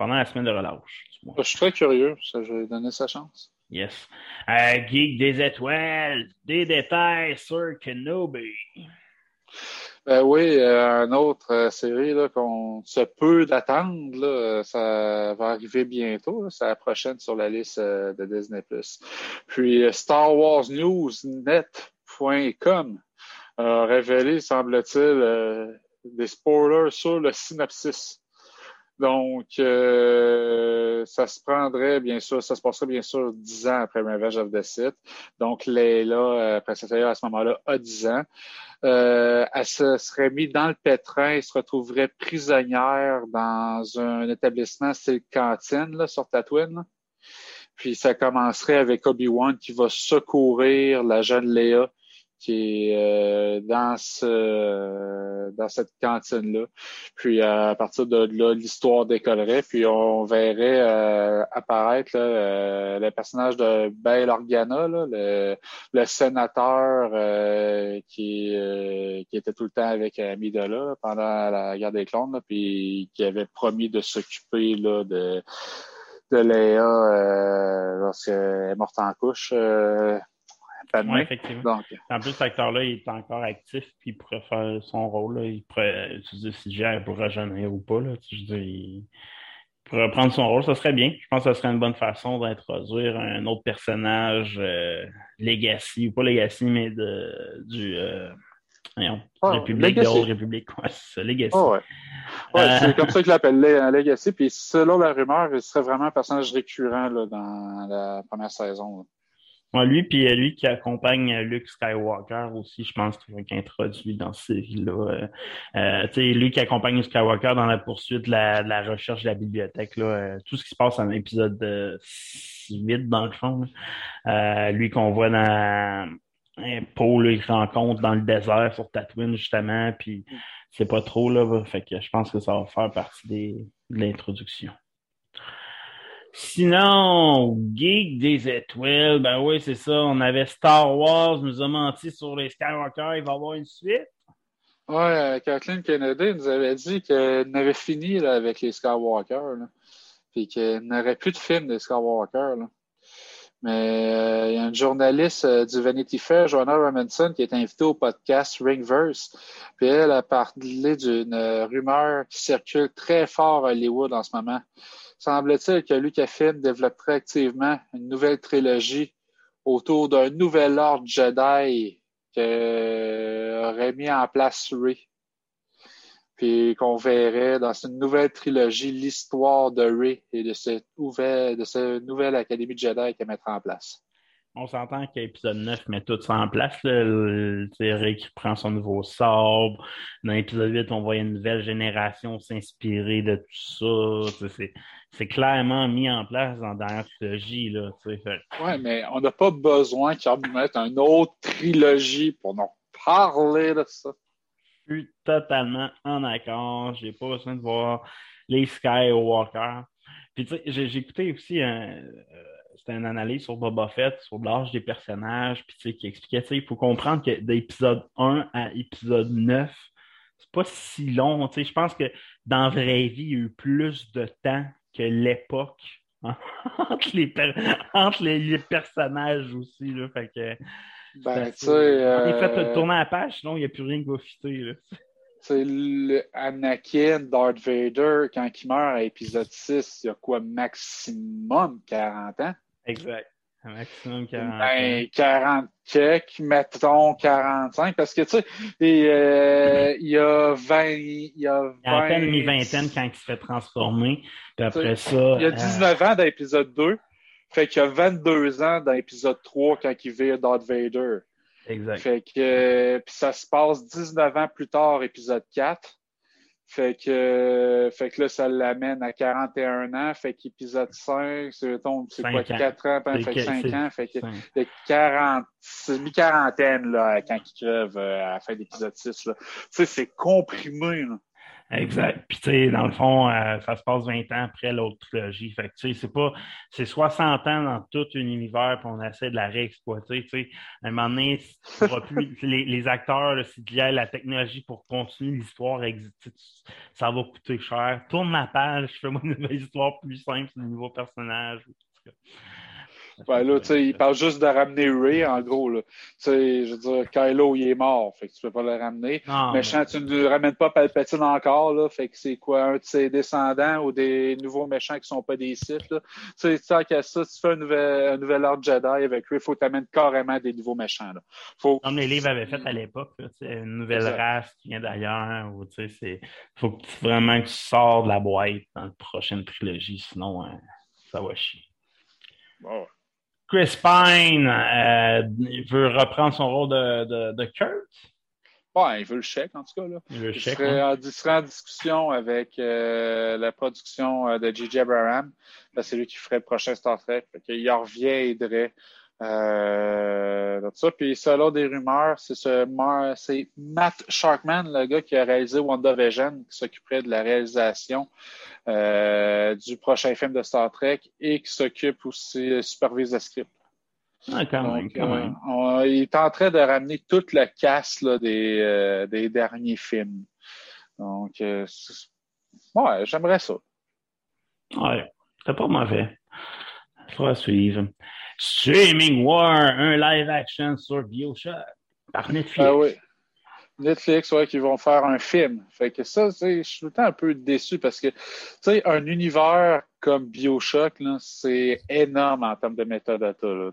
pendant la semaine de relâche. Je suis très curieux, ça, je vais donner sa chance. Yes. Euh, Geek des étoiles, des détails sur Kenobi. Ben oui, euh, une autre euh, série qu'on se peut d'attendre, ça va arriver bientôt. C'est la prochaine sur la liste euh, de Disney+. Puis Star Wars News Net.com a révélé, semble-t-il, des spoilers sur le synopsis. Donc, euh, ça se prendrait, bien sûr, ça se passerait bien sûr dix ans après Revenge of the Sith. Donc, Leila, euh, princesse à ce moment-là, a dix ans. Euh, elle se serait mise dans le pétrin et se retrouverait prisonnière dans un établissement style cantine là, sur Tatooine. Puis ça commencerait avec Obi-Wan qui va secourir la jeune Léa qui est euh, dans ce dans cette cantine là. Puis à partir de là, l'histoire décollerait, puis on verrait euh, apparaître là, euh, le personnage de Bail Organa, là, le, le sénateur euh, qui euh, qui était tout le temps avec Amidala pendant la guerre des clones, là, puis qui avait promis de s'occuper là de de Léa euh, lorsqu'elle est morte en couche. Euh, oui, effectivement. Donc, en plus, cet acteur-là, il est encore actif, puis il pourrait faire son rôle. Là. Il pourrait utiliser CGI pour rajeunir ou pas. Là. Je veux dire, il pourrait prendre son rôle, ça serait bien. Je pense que ce serait une bonne façon d'introduire un autre personnage euh, Legacy, ou pas Legacy, mais de, du. Euh, voyons, oh, République, Legacy. de Haute République. Ouais, c'est ça, Legacy. Oh, ouais. Ouais, euh... c'est comme ça que je l'appelais, un Legacy. Puis selon la rumeur, il serait vraiment un personnage récurrent là, dans la première saison. Là. Lui, puis lui qui accompagne Luke Skywalker aussi, je pense qu'il être introduit dans cette série-là. Euh, sais, lui qui accompagne Skywalker dans la poursuite de la, de la recherche de la bibliothèque, là, euh, tout ce qui se passe en épisode 8 dans le fond. Euh, lui qu'on voit dans Paul, il rencontre dans le désert sur Tatooine, justement, puis c'est pas trop, là, fait que je pense que ça va faire partie des, de l'introduction. Sinon, Geek des étoiles, ben oui, c'est ça. On avait Star Wars, nous a menti sur les Skywalker, il va y avoir une suite. Ouais, Kathleen Kennedy nous avait dit qu'elle avait fini là, avec les Skywalker, puis qu'elle n'aurait plus de film des Skywalker. Mais euh, il y a une journaliste euh, du Vanity Fair, Joanna Robinson, qui est invitée au podcast Ringverse. Puis elle a parlé d'une rumeur qui circule très fort à Hollywood en ce moment. Semble-t-il que Lucasfilm développerait activement une nouvelle trilogie autour d'un nouvel ordre Jedi qu'aurait mis en place Rey. Puis qu'on verrait dans cette nouvelle trilogie l'histoire de Rey et de cette nouvelle, de cette nouvelle Académie Jedi qu'elle mettra en place. On s'entend qu'épisode 9 met tout ça en place. Rey qui prend son nouveau sabre. Dans l'épisode 8, on voit une nouvelle génération s'inspirer de tout ça. C'est clairement mis en place dans la dernière trilogie. Là. Ouais, mais on n'a pas besoin qu'ils mettent une autre trilogie pour nous parler de ça. Je suis totalement en accord. J'ai pas besoin de voir les Skywalker. Puis tu sais, j'ai écouté aussi un c'était une analyse sur Boba Fett, sur l'âge des personnages, puis tu sais, qui expliquait, tu sais, il faut comprendre que d'épisode 1 à épisode 9, c'est pas si long, tu sais, je pense que dans la vraie vie, il y a eu plus de temps que l'époque entre, les, per... entre les, les, personnages aussi, là, fait que... Ben, tu sais... Euh... Il fait tourner la page, sinon il n'y a plus rien qui va fitter, là. C'est Anakin, Darth Vader, quand il meurt à épisode 6, il y a quoi, maximum 40 ans? Exact. Un maximum 40 ben, 40 checks, mettons 45, parce que, tu sais, euh, il y a 20... Il y a 20... Il a à peine mi-vingtaine quand il se fait transformer, puis après ça... Il y a 19 euh... ans dans l'épisode 2, fait qu'il y a 22 ans dans l'épisode 3 quand il vire Darth Vader. Exact. Fait que euh, puis ça se passe 19 ans plus tard, épisode 4. Fait que, fait que là, ça l'amène à 41 ans. Fait qu'épisode 5, c'est quoi, Cinq ans. 4 ans, C'est fait que que- 5 c'est- ans. Fait que a 40, c'est mi-quarantaine, là, quand il crève euh, à la fin d'épisode 6, là. Tu sais, c'est comprimé, là. Exact. Puis, tu sais, dans le fond, euh, ça se passe 20 ans après l'autre trilogie. Fait que, tu sais, c'est pas, c'est 60 ans dans tout un univers, puis on essaie de la réexploiter, tu sais. À un moment donné, tu pourras plus, les, les acteurs, le CGI, la technologie pour continuer l'histoire, ça va coûter cher. Tourne ma page, fais-moi une nouvelle histoire plus simple, de nouveaux personnages. En Ouais, là, tu sais, il parle juste de ramener Ray, en gros, là. Tu sais, je veux dire, Kylo, il est mort, fait que tu peux pas le ramener. Non, Méchant, tu ne ramènes pas Palpatine encore, là, fait que c'est quoi, un de ses descendants ou des nouveaux méchants qui sont pas des Sith, là? Tu sais, tant qu'à ça, si tu fais un nouvel, un nouvel ordre Jedi avec Ray, faut t'amener carrément des nouveaux méchants, là. Faut, Comme les livres avaient fait à l'époque, là, tu sais, une nouvelle race qui vient d'ailleurs, ou tu sais, c'est faut que tu- vraiment que tu sors de la boîte dans la prochaine trilogie, sinon euh, ça va chier. Bon. Chris Pine euh, il veut reprendre son rôle de, de, de Kurt? Ouais, il veut le chèque, en tout cas, là. Il veut le Il chèque, serait, hein. en, il serait en discussion avec euh, la production euh, de J.J. Abraham. Ben, c'est lui qui ferait le prochain Star Trek. Fait qu'il en reviendrait euh, de ça. Puis selon des rumeurs, c'est ce c'est Matt Sharkman, le gars qui a réalisé WandaVision, qui s'occuperait de la réalisation euh, du prochain film de Star Trek et qui s'occupe aussi, euh, supervise le script. Ah, quand même, quand euh, même. on- il est en train de ramener tout le cast là, des, des derniers films. Donc, ouais, j'aimerais ça. Ouais, c'est pas mauvais. Faut suivre. Streaming War, un live action sur Bioshock par Netflix. Ah oui. Netflix, ouais, qui vont faire un film. Fait que ça, je suis tout le temps un peu déçu parce que, tu sais, un univers comme Bioshock, c'est énorme en termes de métadata.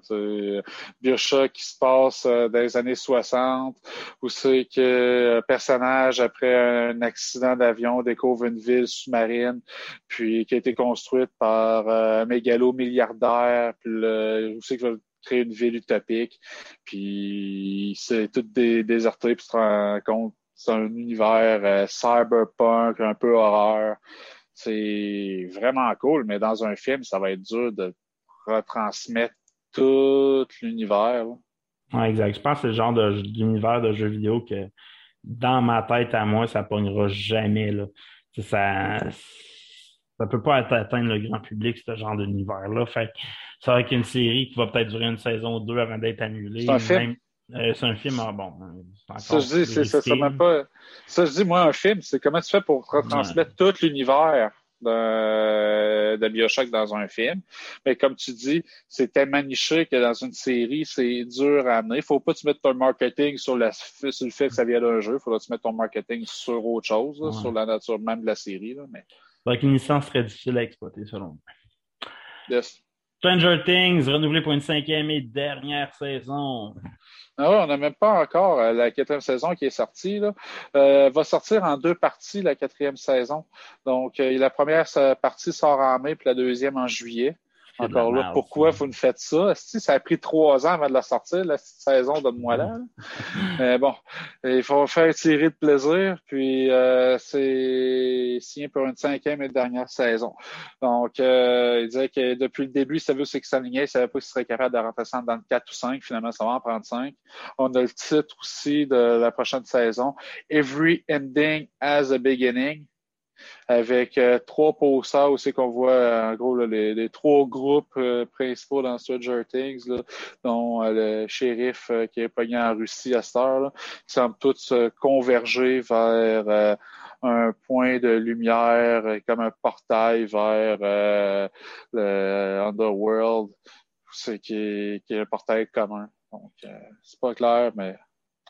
Bioshock qui se passe euh, dans les années 60, où c'est que un personnage, après un accident d'avion, découvre une ville sous-marine, puis qui a été construite par euh, un mégalo milliardaire, où va créer une ville utopique, puis c'est tout dé- déserté, puis tu te rends compte c'est un univers euh, cyberpunk, un peu horreur. C'est vraiment cool, mais dans un film, ça va être dur de retransmettre tout l'univers. Ouais, exact. Je pense que c'est le genre d'univers de jeux vidéo que dans ma tête à moi, ça pognera jamais. Là. Ça, ça peut pas att- atteindre le grand public, ce genre d'univers-là. Fait que c'est vrai qu'une série qui va peut-être durer une saison ou deux avant d'être annulée. C'est un film. euh, c'est un film, ah bon. encore Ça, je dis, c'est ça, ça pas. Ça, je dis, moi, un film, c'est comment tu fais pour retransmettre tout l'univers de, de Bioshock dans un film. Mais comme tu dis, c'est tellement niché que dans une série, c'est dur à amener. Faut pas que tu mettes ton marketing sur, la, sur le fait que ça vient d'un jeu. Faudra que tu mettes ton marketing sur autre chose, là, Ouais. sur la nature même de la série. Là, mais, Donc, une licence très difficile à exploiter, selon moi. yes. Stranger Things, renouvelé pour une cinquième et dernière saison. Ah ouais, on n'a même pas encore euh, la quatrième saison qui est sortie. Là. Euh, va sortir en deux parties la quatrième saison. Donc, euh, la première partie sort en mai, puis la deuxième en juillet. De Encore là, pourquoi vous nous faites ça? Si ça a pris trois ans avant de la sortir, la saison, donne-moi là. là. Mais bon, il faut faire tirer de plaisir, puis euh, c'est signé pour une cinquième et dernière saison. Donc, euh, il disait que depuis le début, il savait où c'est qu'il s'alignait, il savait pas qu'il serait capable de rentrer ça dans le 4 ou 5. Finalement, ça va en prendre 5. On a le titre aussi de la prochaine saison, Every Ending has a Beginning avec euh, trois posters aussi qu'on voit euh, en gros les, trois groupes euh, principaux dans Stranger Things, dont le shérif qui est pogné en Russie à cette heure, là, qui semblent tous converger vers un point de lumière, comme un portail vers euh, le Underworld, qui est, qui est un portail commun. Donc, euh, c'est pas clair, mais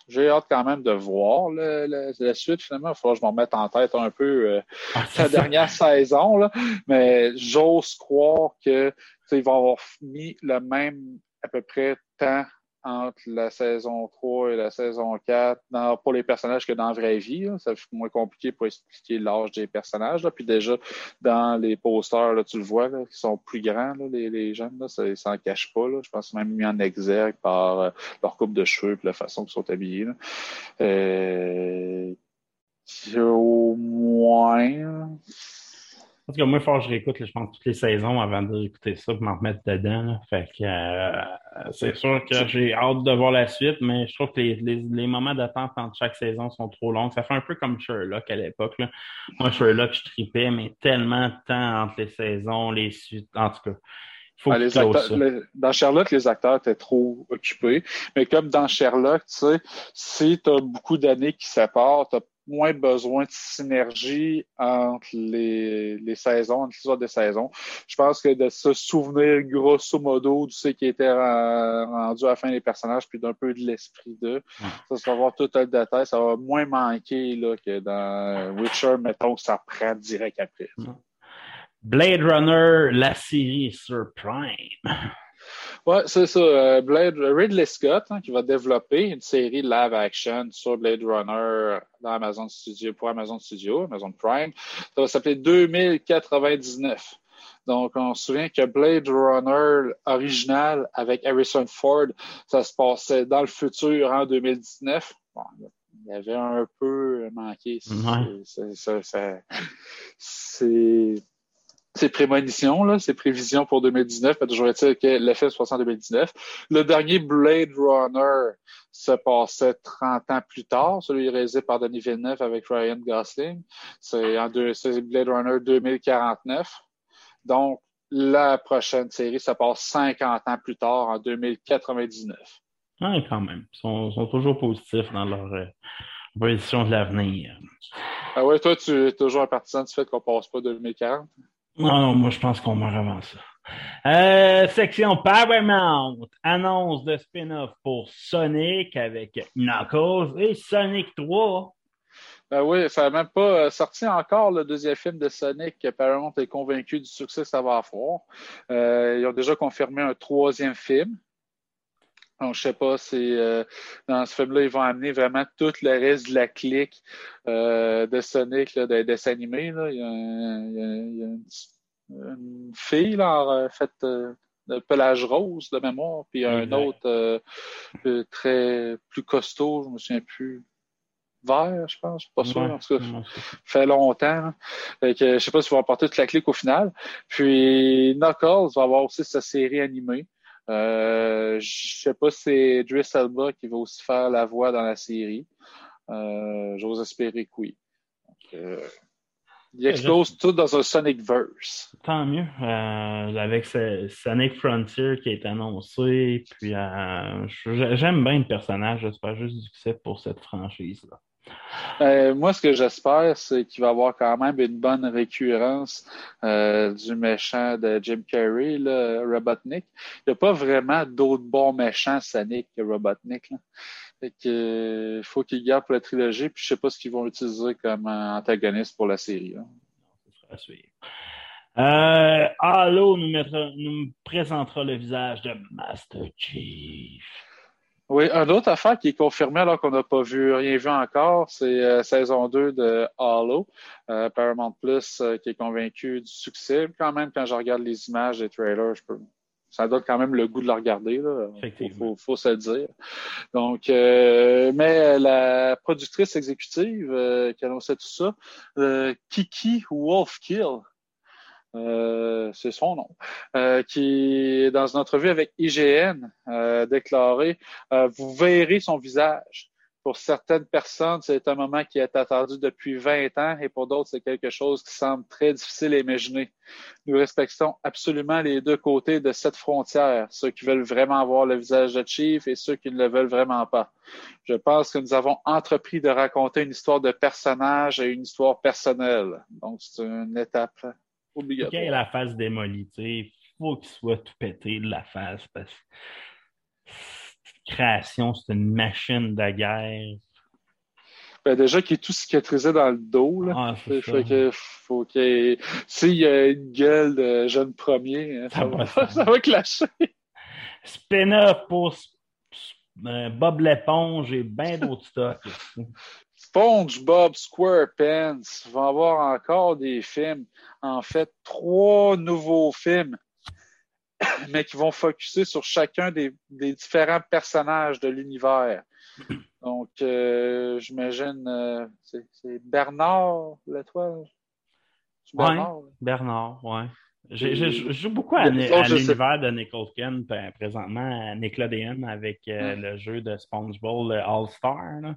j'ai hâte quand même de voir le- le- la suite finalement. Il faudra que je m'en mette en tête un peu euh, Ah, la dernière saison, là. mais j'ose croire que tu sais, ils vont avoir mis le même à peu près temps entre la saison 3 et la saison 4 dans, pour les personnages que dans la vraie vie. Là. Ça fait moins compliqué pour expliquer l'âge des personnages. Là. Puis déjà, dans les posters, là, tu le vois, qui sont plus grands, les, les jeunes, là, ça ne s'en cache pas. Je pense même mis en exergue par euh, leur coupe de cheveux et la façon qu'ils sont habillés. Euh, au moins. En tout cas, moi, il faut que je réécoute, je pense, toutes les saisons avant d'écouter ça pour m'en remettre dedans. Là. Fait que euh, c'est sûr que j'ai hâte de voir la suite, mais je trouve que les, les, les moments d'attente entre chaque saison sont trop longs. Ça fait un peu comme Sherlock à l'époque. Là. Moi, Sherlock, je tripais, mais tellement de temps entre les saisons, les suites. En tout cas. Faut Ah, que les acteurs- dans Sherlock, les acteurs étaient trop occupés. Mais comme dans Sherlock, tu sais, si tu as beaucoup d'années qui séparent, tu moins besoin de synergie entre les, les saisons, entre les histoires des saisons. Je pense que de se souvenir grosso modo du ce qui était ren- rendu à la fin des personnages, puis d'un peu de l'esprit d'eux, ça, ça va avoir tout le détail, ça va moins manquer là, que dans Witcher, mettons que ça prend direct après. Blade Runner, la série sur Prime. Ouais, c'est ça. euh, Blade, Ridley Scott, hein, qui va développer une série live action sur Blade Runner dans Amazon Studio, pour Amazon Studio, Amazon Prime. Ça va s'appeler 2099. Donc, on se souvient que Blade Runner original avec Harrison Ford, ça se passait dans le futur en 2019. Bon, il y avait un peu manqué. Ouais. c'est- ces prémonitions, là, ces prévisions pour 2019, mais toujours est-il que l'effet se passe en 2019. Le dernier Blade Runner se passait 30 ans plus tard, celui réalisé par Denis Villeneuve avec Ryan Gosling. C'est en deux, Blade Runner 2049. Donc, la prochaine série se passe 50 ans plus tard, en 2099. Ouais, quand même. Ils sont, sont toujours positifs dans leur euh, position de l'avenir. Ah ouais, toi, tu es toujours un partisan du fait qu'on passe pas 2040? Non, non, moi, je pense qu'on meurt avant ça. Euh, section Paramount annonce de spin-off pour Sonic avec Knuckles et Sonic 3. Ben oui, ça n'a même pas euh, sorti encore le deuxième film de Sonic. Paramount est convaincu du succès que ça va avoir. Euh, ils ont déjà confirmé un troisième film. Donc, je sais pas si euh, dans ce film-là, ils vont amener vraiment tout le reste de la clique euh, de Sonic, là, des dessins animés. Là. Il y a, un- il y a- il y a une, une fille là, en euh, fait euh, de pelage rose de mémoire, puis un Exact. autre euh, très plus costaud, je me souviens plus vert, je pense, je suis pas sûr. Ouais, En tout cas, ouais, fait longtemps. là. Fait que, je sais pas si vont apporter toute la clique au final. Puis Knuckles va avoir aussi sa série animée. Euh, je sais pas si c'est Idris Elba qui va aussi faire la voix dans la série. Euh, J'ose espérer que oui. Donc, euh, il explose tout dans un Sonic Verse. Tant mieux. Euh, avec ce- Sonic Frontier qui est annoncé. Puis j'aime bien le personnage. J'espère juste du succès pour cette franchise-là. Euh, moi, ce que j'espère, c'est qu'il va y avoir quand même une bonne récurrence euh, du méchant de Jim Carrey, là, Robotnik. Il n'y a pas vraiment d'autres bons méchants Sonic que Robotnik. Là. Euh, faut qu'il garde pour la trilogie, puis je sais pas ce qu'ils vont utiliser comme antagoniste pour la série. là. Nous, mettra- nous présentera le visage de Master Chief. Oui, une autre affaire qui est confirmée alors qu'on n'a pas vu rien vu encore, c'est euh, saison 2 de Halo. Euh, Paramount Plus euh, qui est convaincu du succès. Quand même, quand je regarde les images des trailers, je peux. Ça donne quand même le goût de la regarder. Là. Faut, faut, faut se le dire. Donc, euh, mais la productrice exécutive euh, qui annonçait tout ça, euh, Kiki Wolfkill, euh, c'est son nom, euh, qui, dans une entrevue avec IGN, euh, déclaré euh, Vous verrez son visage. Pour certaines personnes, c'est un moment qui est attendu depuis 20 ans et pour d'autres, c'est quelque chose qui semble très difficile à imaginer. Nous respectons absolument les deux côtés de cette frontière, ceux qui veulent vraiment voir le visage de Chief et ceux qui ne le veulent vraiment pas. Je pense que nous avons entrepris de raconter une histoire de personnage et une histoire personnelle. Donc, c'est une étape Quand obligatoire. il a la face démolie, il faut qu'il soit tout pété de la face parce que cette création, c'est une machine de guerre. Ben, déjà qu'il est tout cicatrisé dans le dos, là. Ah, c'est Fait ça. que faut qu'il s'il y a une gueule de jeune premier, hein, ça, Ça va, va, ça va. clasher. Spin-off pour euh, Bob l'éponge et bien d'autres stocks. SpongeBob SquarePants va avoir encore des films. En fait, trois nouveaux films, mais qui vont focuser sur chacun des, des différents personnages de l'univers. Donc, euh, j'imagine, euh, c'est Bernard, l'étoile? Ouais, Bernard? Bernard, ouais. J'ai- j'ai- Je joue beaucoup à, sais l'univers de Nickelodeon, p- présentement à Nickelodeon avec euh, le jeu de SpongeBob le All-Star. là.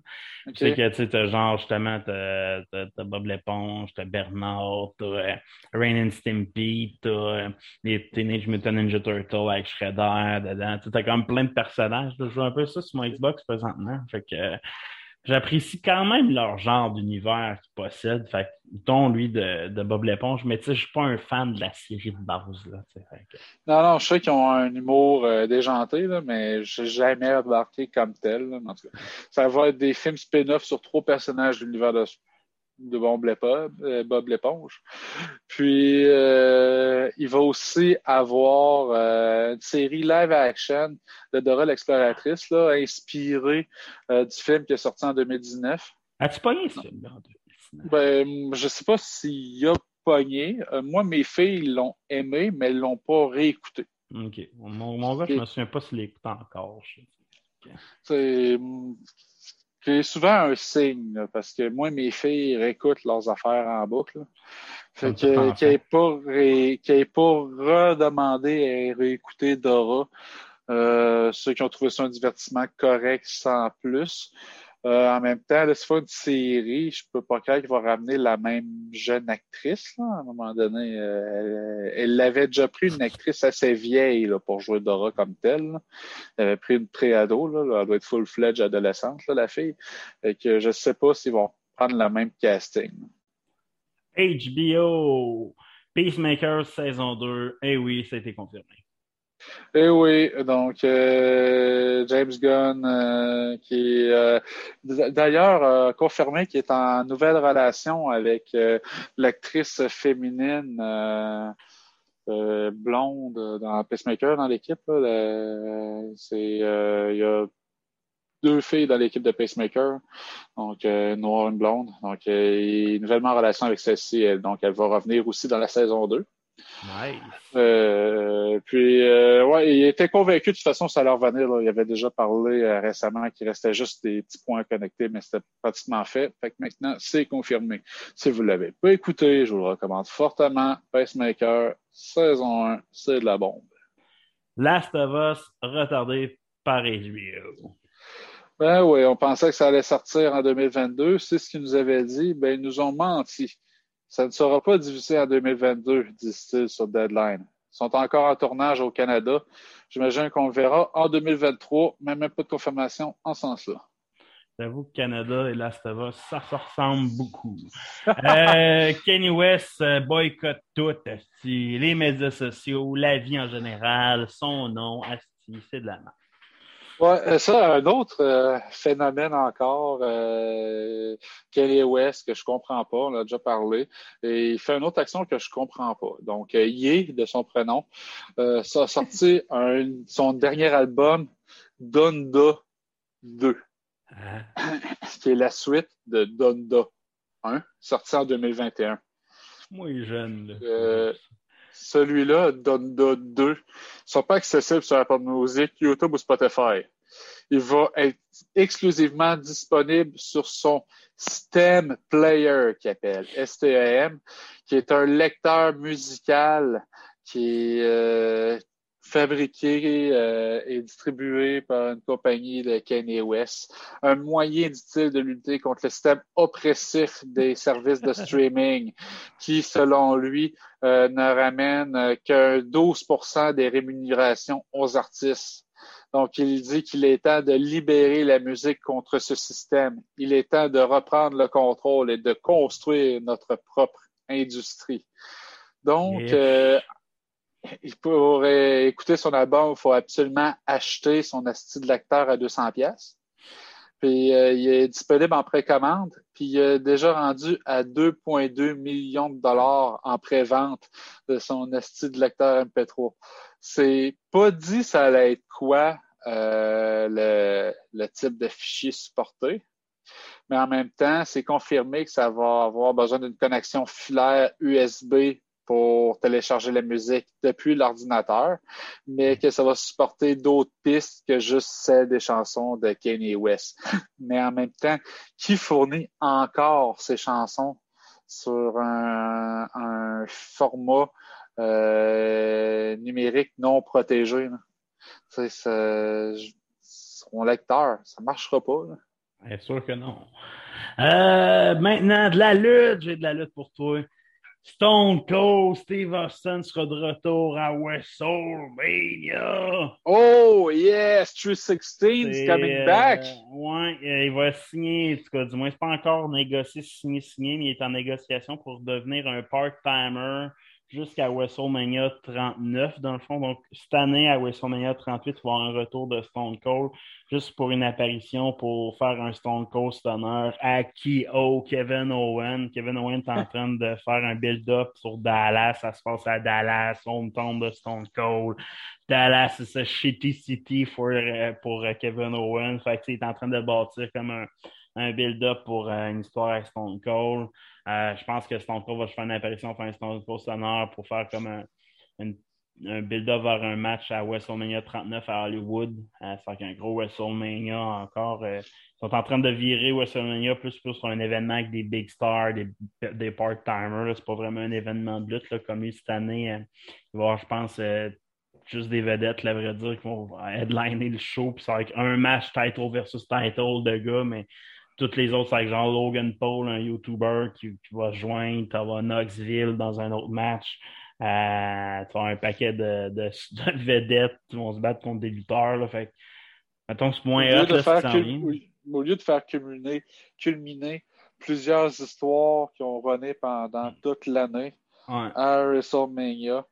Ok. C'est que tu sais, genre justement, t'as t'as- t'as Bob l'éponge, t'as Bernard, t'as euh, Rain and Stimpy, t'as euh, les Teenage Mutant Ninja Turtles avec Shredder dedans. Tu sais, T'as comme plein de personnages. Je joue un peu ça sur mon Xbox présentement. Fait que euh, j'apprécie quand même leur genre d'univers qu'ils possèdent. Fait dont lui de, de Bob l'éponge, mais tu sais, je suis pas un fan de la série de base. Là, Non, non, je sais qu'ils ont un humour euh, déjanté, là, mais je n'ai jamais remarqué comme tel. En tout cas, ça va être des films spin-off sur trois personnages de l'univers de, de Bob l'éponge. euh, Bob l'éponge. Puis, euh, il va aussi avoir euh, une série live-action de Dora l'exploratrice, là, inspirée euh, du film qui est sorti en 2019. As-tu pogné ce film-là en 2019? Ben, je sais pas s'il a pogné. Moi, mes filles l'ont aimé, mais elles l'ont pas réécouté. Ok. Mon, mon gars, je me souviens pas s'il l'écoute encore. je- C'est c'est souvent un signe, là, parce que moi, mes filles réécoutent leurs affaires en boucle. là. Fait que qu'elles n'aient pas, ré- pas redemandé à réécouter Dora. Euh, ceux qui ont trouvé ça un divertissement correct sans plus. Euh, en même temps, là, c'est pas une série, je peux pas croire qu'il va ramener la même jeune actrice. Là, à un moment donné, Euh, elle elle l'avait déjà pris une actrice assez vieille là, pour jouer Dora comme telle. Elle avait pris une pré-ado, là, elle doit être full-fledged adolescente, la fille. Et que je sais pas s'ils vont prendre le même casting. HBO, Peacemaker saison 2. Eh oui, ça a été confirmé. Eh oui, donc euh, James Gunn, euh, qui euh, d'ailleurs euh, confirmé qu'il est en nouvelle relation avec l'actrice féminine blonde dans Pacemaker dans l'équipe. C'est il y a deux filles dans l'équipe de Pacemaker, donc une noire et une blonde. Donc il est nouvellement en relation avec celle-ci, elle- donc elle va revenir aussi dans la saison 2. Nice. Euh, puis, euh, ouais, il était convaincu de toute façon ça allait revenir. Là. Il avait déjà parlé euh, récemment qu'il restait juste des petits points connectés, mais c'était pratiquement fait. Fait que maintenant, c'est confirmé. Si vous l'avez pas écouté, je vous le recommande fortement. Pacemaker, saison 1, c'est de la bombe. Last of Us, retardé par HBO. Ben oui, on pensait que ça allait sortir en 2022. C'est ce qu'ils nous avaient dit. Ben, ils nous ont menti. Ça ne sera pas diffusé en 2022, disent-ils sur Deadline. Ils sont encore en tournage au Canada. J'imagine qu'on le verra en 2023, mais même pas de confirmation en ce sens-là. J'avoue que Canada et Last ça se ressemble beaucoup. Euh, Kanye West euh, boycotte tout, les médias sociaux, la vie en général, son nom, c'est de la merde. Ouais, euh, ça, un autre euh, phénomène encore, euh, Kanye West, que je comprends pas, on a déjà parlé, et il fait une autre action que je comprends pas. Donc, euh, Ye, de son prénom, euh, ça a sorti un, son dernier album, Donda 2, Hein? qui est la suite de Donda 1, sorti en 2021. Moi, il est jeune. Là. Euh, celui-là, Donda 2, ne sont pas accessibles sur Apple Music, YouTube ou Spotify. Il va être exclusivement disponible sur son STEM Player, qui appelle STEM, qui est un lecteur musical qui est euh, fabriqué euh, et distribué par une compagnie de Kanye West. Un moyen, dit-il, de lutter contre le système oppressif des services de streaming qui, selon lui, euh, ne ramène que 12% des rémunérations aux artistes. Donc, il dit qu'il est temps de libérer la musique contre ce système. Il est temps de reprendre le contrôle et de construire notre propre industrie. Donc, euh, pourrait écouter son album, il faut absolument acheter son asti de lecteur à 200 pièces. Puis euh, il est disponible en précommande, puis il est déjà rendu à 2,2 millions de dollars en pré-vente de son asti de lecteur MP3. C'est pas dit ça allait être quoi euh, le, type de fichier supporté. Mais en même temps, c'est confirmé que ça va avoir besoin d'une connexion filaire USB pour télécharger la musique depuis l'ordinateur, mais que ça va supporter d'autres pistes que juste celles des chansons de Kanye West. Mais en même temps, qui fournit encore ces chansons sur un, un format euh, numérique non protégé? C'est son lecteur, ça marchera pas. Bien sûr que non. Euh, maintenant, de la lutte, j'ai de la lutte pour toi. Stone Cold Steve Austin sera de retour à WrestleMania. Oh, yes, True 16 is coming back. Euh, ouais, il va signer, en tout cas, du moins, c'est pas encore négocié, signé, signé, mais il est en négociation pour devenir un part-timer jusqu'à WrestleMania 39, dans le fond. Donc, cette année, à WrestleMania 38, il va y avoir un retour de Stone Cold, juste pour une apparition, pour faire un Stone Cold Stunner à K.O. Kevin Owen. Kevin Owen est en train de faire un build-up sur Dallas. Ça se passe à Dallas, hometown de Stone Cold. Dallas, c'est ça, shitty city for, euh, pour euh, Kevin Owen. Fait que, il est en train de bâtir comme un, un build-up pour euh, une histoire avec Stone Cold. Euh, je pense que Stone Cold va faire une apparition un Stone Cold Stunner pour faire comme un, un build-up vers un match à WrestleMania 39 à Hollywood. Euh, c'est un gros WrestleMania encore. Euh, ils sont en train de virer WrestleMania plus plus sur un événement avec des big stars, des, des part-timers. C'est pas vraiment un événement de lutte là, comme cette année. il va avoir, je pense, juste des vedettes, la vrai dire, qui vont headliner le show. Puis avec un match title versus title de gars, mais toutes les autres, c'est genre Logan Paul, un YouTuber qui, va joindre. Tu vas Knoxville dans un autre match. Euh, tu as un paquet de, de, vedettes qui vont se battre contre des lutteurs. Là, fait mettons, c'est moins hot, Au lieu de faire culminer, culminer plusieurs histoires qui ont runné pendant mm. toute l'année à WrestleMania,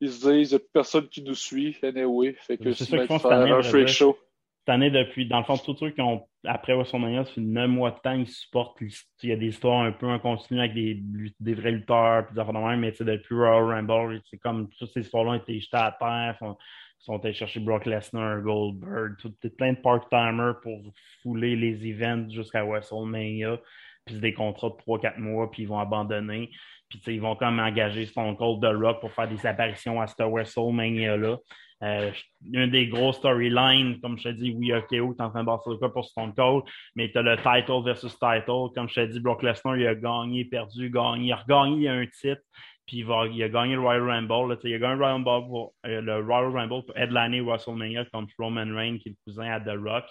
ils se disent, il n'y a personne qui nous suit, anyway. Fait que c'est ça qu'ils font cette année, un freak show cette année, depuis, dans le fond, tous ceux qui ont, après WrestleMania, fait neuf mois de temps, ils supportent, il y a des histoires un peu en continu avec des, des vrais lutteurs, puis des de même, mais depuis Royal Rumble, c'est comme, toutes ces histoires-là ont été jetées à terre, sont, sont allés chercher Brock Lesnar, Goldberg, tout, plein de part-timers pour fouler les events jusqu'à WrestleMania, puis c'est des contrats de 3-4 mois, puis ils vont abandonner. Puis ils vont comme engager Stone Cold The Rock pour faire des apparitions à cette WrestleMania-là. Euh, une des gros storylines, comme je te dis, oui, OK, tu es en train de battre le pour Stone Cold, mais tu as le title versus title. Comme je te dis, Brock Lesnar, il a gagné, perdu, gagné. Il a regagné, un titre, puis il, va, il a gagné le Royal Rumble. il a gagné le Royal Rumble pour, euh, le Royal Rumble pour WrestleMania contre Roman Reigns, qui est le cousin à The Rock.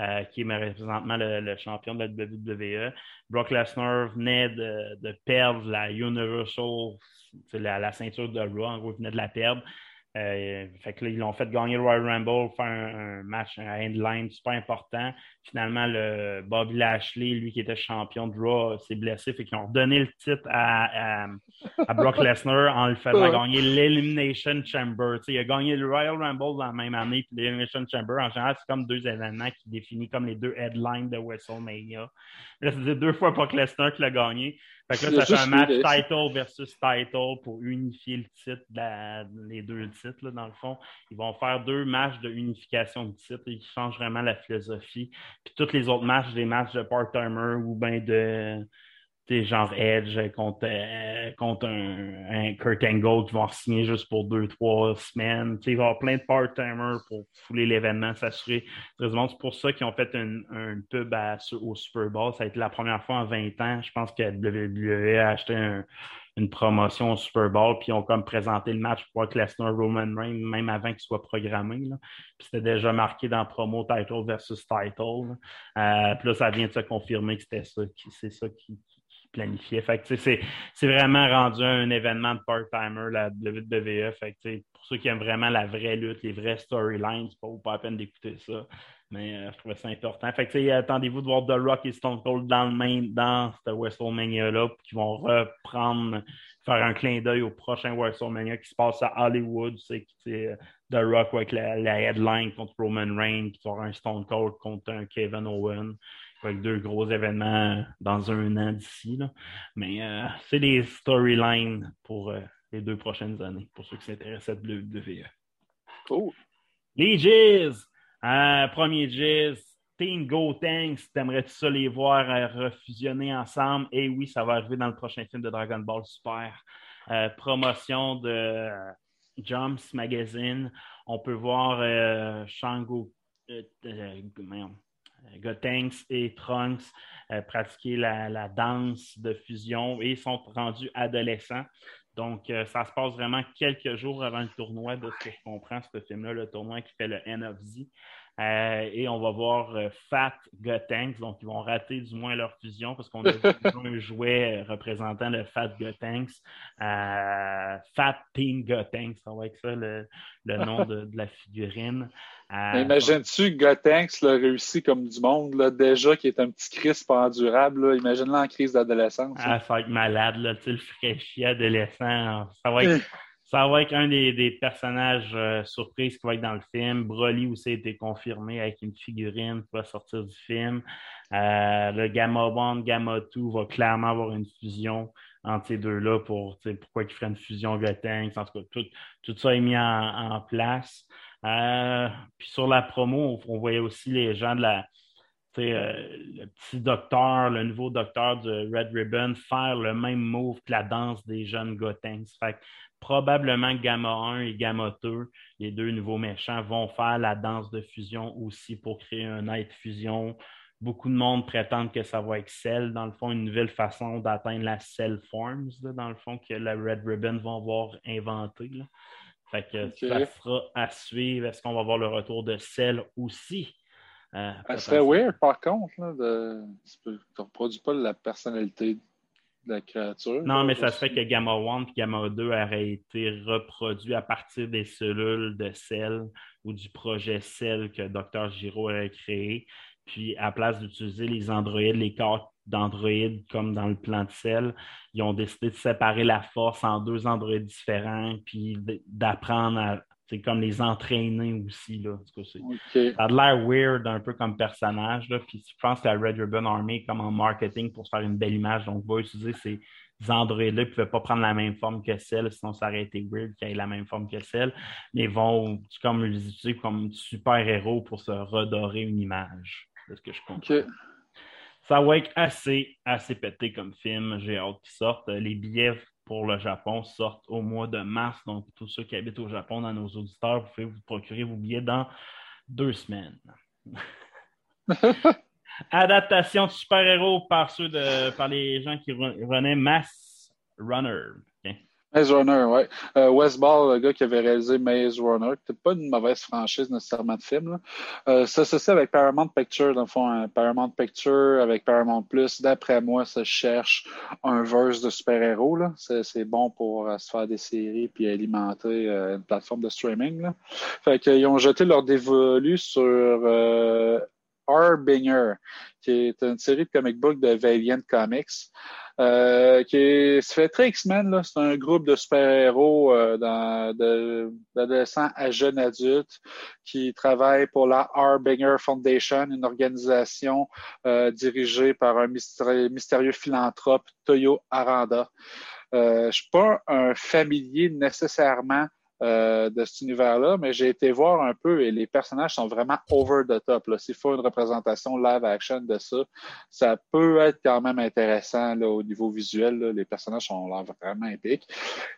Euh, qui est présentement le, champion de la WWE. Brock Lesnar venait de, de perdre la Universal, la, la, ceinture de Raw, en gros, il venait de la perdre. Euh, fait que là, ils l'ont fait gagner le Royal Rumble, faire un, match, un endline super important. Finalement, le Bobby Lashley, lui qui était champion de Raw, s'est blessé. Fait qu'ils ont donné le titre à, à, Brock Lesnar en le faisant gagner l'Elimination Chamber. il a gagné le Royal Rumble dans la même année, puis l'Elimination Chamber, en général, c'est comme deux événements qui définissent comme les deux headlines de WrestleMania. Là, c'est deux fois Brock Lesnar qui l'a gagné. Fait que là, ça fait un match title versus title pour unifier le titre, les deux titres, dans le fond. Ils vont faire deux matchs de unification de titre et ils changent vraiment la philosophie. Puis tous les autres matchs, des matchs de part-timer ou bien de genre Edge contre, euh, contre un, Kurt Angle qui vont signer juste pour deux, trois semaines. il va y avoir plein de part-timers pour fouler l'événement, s'assurer. C'est pour ça qu'ils ont fait une, un pub au Super Bowl. Ça a été la première fois en 20 ans. Je pense que WWE a acheté une promotion au Super Bowl, puis ils ont comme présenté le match pour que Lesnar Roman Reigns, même avant qu'il soit programmé. Puis c'était déjà marqué dans promo title versus title. Euh, puis là, ça vient de se confirmer que c'était ça, c'est ça qui, planifié. Fait que, c'est, c'est vraiment rendu un événement de part-timer, la WWE. Fait que, pour ceux qui aiment vraiment la vraie lutte, les vraies storylines, c'est pas, pas la peine d'écouter ça. Mais euh, je trouvais ça important. Fait que, attendez-vous de voir The Rock et Stone Cold dans le main, dans cette WrestleMania-là, qui vont reprendre, faire un clin d'œil au prochain WrestleMania qui se passe à Hollywood. C'est The Rock avec la, headline contre Roman Reigns, qui aura un Stone Cold contre un Kevin Owen avec deux gros événements dans un an d'ici. Mais euh, c'est des storylines pour euh, les deux prochaines années, pour ceux qui s'intéressent à WWE. Cool. Les Jizz! Euh, premier Jizz, Team Go Tanks, t'aimerais-tu ça les voir euh, refusionner ensemble? Et oui, ça va arriver dans le prochain film de Dragon Ball Super. Promotion de Jumps Magazine. On peut voir Shango, euh, Gotenks et Trunks euh, pratiquer la, danse de fusion et sont rendus adolescents. Donc, euh, ça se passe vraiment quelques jours avant le tournoi, de ce que je comprends, ce film-là, le tournoi qui fait le End of Z. Euh, et on va voir euh, Fat Gotenks, donc ils vont rater du moins leur fusion parce qu'on a vu un jouet euh, représentant le Fat Gotenks. Euh, Fat Team Gotenks, ça va être ça le, le nom de, de la figurine. Imagines-tu que Gotenks l'a réussi comme du monde, là, déjà, qui est un petit crisp endurable. Imagine-le en crise d'adolescence. Ah, ça va être malade, là, le fraîchier adolescent. Ça va être, ça va être un des, personnages euh, surprises qui va être dans le film. Broly aussi a été confirmé avec une figurine qui va sortir du film. Euh, le Gamma 1, Gamma 2 va clairement avoir une fusion entre ces deux-là pour pourquoi ils feraient une fusion Gotenks. En tout cas, tout, ça est mis en, place. Euh, puis sur la promo, on, voyait aussi les gens de la, euh, le petit docteur, le nouveau docteur de Red Ribbon faire le même move que la danse des jeunes Gotenks. Fait probablement Gamma 1 et Gamma 2, les deux nouveaux méchants, vont faire la danse de fusion aussi pour créer un Night Fusion. Beaucoup de monde prétendent que ça va être Cell, dans le fond, une nouvelle façon d'atteindre la Cell Forms, là, dans le fond, que la Red Ribbon va avoir inventé. Là. Fait que ça sera à suivre. Est-ce qu'on va voir le retour de Cell aussi? Euh, Ça serait weird, par contre, là, de... tu ne reproduis pas la personnalité de la créature. Non, mais ça aussi. serait que Gamma 1 et Gamma 2 auraient été reproduits à partir des cellules de Cell ou du projet Cell que Dr. Giro a créé. Puis, à place d'utiliser les androïdes, les corps d'androïdes comme dans le plan de Cell, ils ont décidé de séparer la force en deux androïdes différents, puis d'apprendre à. C'est comme les entraîner aussi. Là. En tout cas, c'est- OK. ça a l'air weird un peu comme personnage. Là. Puis je pense que la Red Ribbon Army comme en marketing pour se faire une belle image. Donc, va utiliser ces androïdes-là. Ils ne pouvaient pas prendre la même forme que celle, sinon ça aurait été weird qu'ils aient la même forme que celle. Mais ils vont comme les utiliser comme super-héros pour se redorer une image. C'est ce que je comprends. Ça va être assez, assez pété comme film. J'ai hâte qu'il sorte. Les billets pour le Japon sortent au mois de mars. Donc, tous ceux qui habitent au Japon, dans nos auditeurs, vous pouvez vous procurer vos billets dans deux semaines. Adaptation de super-héros par ceux de par les gens qui re- renaient Mass Runner. Maze Runner, ouais. Euh, Wes Ball, le gars qui avait réalisé Maze Runner, c'était pas une mauvaise franchise nécessairement de film. Euh, ça, c'est avec Paramount Picture, dans le fond, hein. Paramount Picture avec Paramount Plus. D'après moi, ça cherche un verse de super-héros. c'est bon pour euh, se faire des séries puis alimenter euh, une plateforme de streaming. Là. Fait qu'ils ont jeté leur dévolu sur euh, Harbinger, qui est une série de comic book de Valiant Comics. Euh, qui est, ça fait très X-Men. C'est un groupe de super-héros euh, d'adolescents à jeunes adultes qui travaillent pour la Harbinger Foundation, une organisation euh, dirigée par un mystérieux, mystérieux philanthrope, Toyo Aranda. Euh, je suis pas un familier nécessairement euh, de cet univers-là, mais j'ai été voir un peu et les personnages sont vraiment over the top. S'il faut une représentation live action de ça, ça peut être quand même intéressant là, au niveau visuel. là. Les personnages sont l'air vraiment épiques.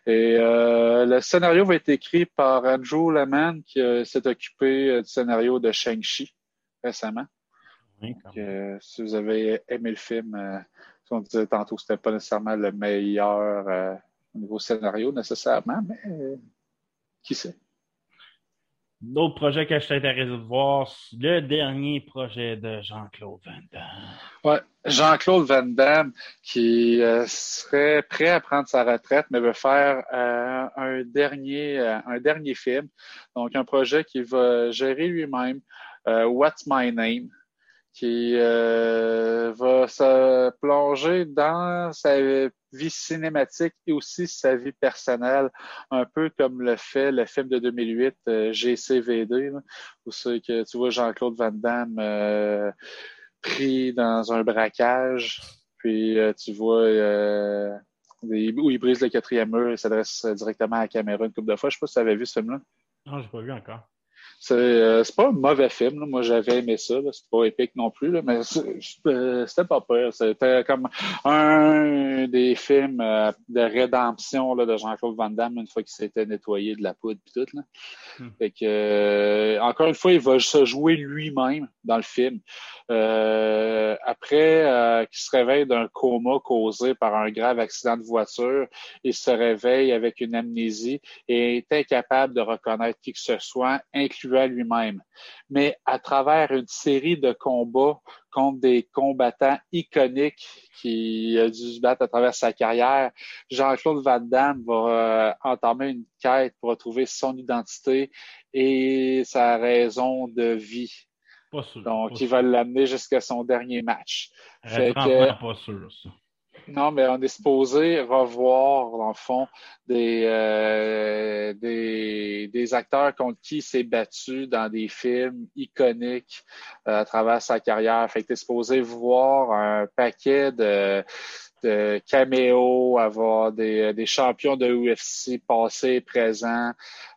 Et euh, le scénario va être écrit par Andrew Leman qui euh, s'est occupé du scénario de Shang-Chi récemment. Oui, quand Donc, si vous avez aimé le film, comme on disait tantôt, c'était pas nécessairement le meilleur au niveau scénario nécessairement, mais qui sait? D'autres projets que je t'intéresse de voir, le dernier projet de Jean-Claude Van Damme. Ouais, Jean-Claude Van Damme qui euh, serait prêt à prendre sa retraite, mais veut faire euh, un dernier euh, un dernier film. Donc un projet qu'il va gérer lui-même, What's My Name, qui va plonger dans sa vie cinématique et aussi sa vie personnelle, un peu comme le fait le film de 2008 euh, GCVD, là, où que tu vois Jean-Claude Van Damme euh, pris dans un braquage, puis euh, tu vois euh, où il brise le quatrième mur et s'adresse directement à la caméra une couple de fois. Je sais pas si tu avais vu ce film-là. Non, j'ai pas vu encore. C'est pas un mauvais film. Moi, j'avais aimé ça. C'est pas épique non plus, là, mais c'était pas peur. C'était comme un des films de rédemption là, de Jean-Claude Van Damme une fois qu'il s'était nettoyé de la poudre et tout. Là. Hmm. Fait que, encore une fois, il va se jouer lui-même dans le film. Euh, après euh, qu'il se réveille d'un coma causé par un grave accident de voiture, il se réveille avec une amnésie et est incapable de reconnaître qui que ce soit, incluant lui-même. Mais à travers une série de combats contre des combattants iconiques qui a dû se battre à travers sa carrière, Jean-Claude Van Damme va euh, entamer une quête pour retrouver son identité et sa raison de vie. Donc, il va l'amener jusqu'à son dernier match. Fait que, pas sûr, ça. Non, mais on est supposé revoir, dans le fond, des, euh, des, des, acteurs contre qui il s'est battu dans des films iconiques euh, à travers sa carrière. Fait que t'es supposé voir un paquet de, de caméos, avoir des, des champions de UFC passés, présents,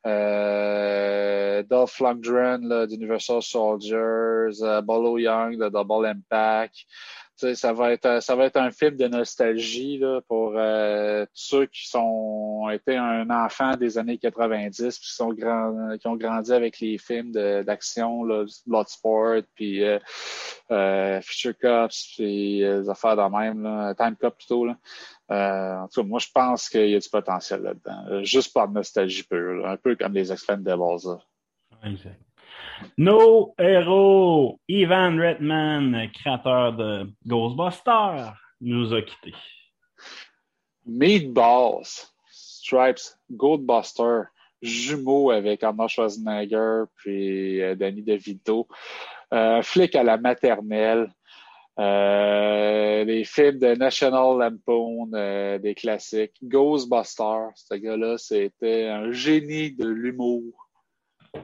euh, Dolph Lundgren d'Universal Soldiers, euh, Bolo Young de Double Impact, ça va être ça va être un film de nostalgie là, pour euh, ceux qui sont été un enfant des années 90 puis qui sont grand, qui ont grandi avec les films d'action Bloodsport puis euh, euh, Future Cops puis euh, les affaires de même là, Time Cop plutôt là. Euh, en tout cas, moi je pense qu'il y a du potentiel là-dedans, juste par nostalgie pure, un peu comme les Expendables. Exact. Nos héros, Ivan Redman, créateur de Ghostbusters, nous a quittés. Meatballs, Stripes, Goldbuster, jumeaux avec Arnold Schwarzenegger puis euh, Danny DeVito, euh, flic à la maternelle, euh, les films de National Lampoon, euh, des classiques, Ghostbusters, ce gars-là, c'était un génie de l'humour.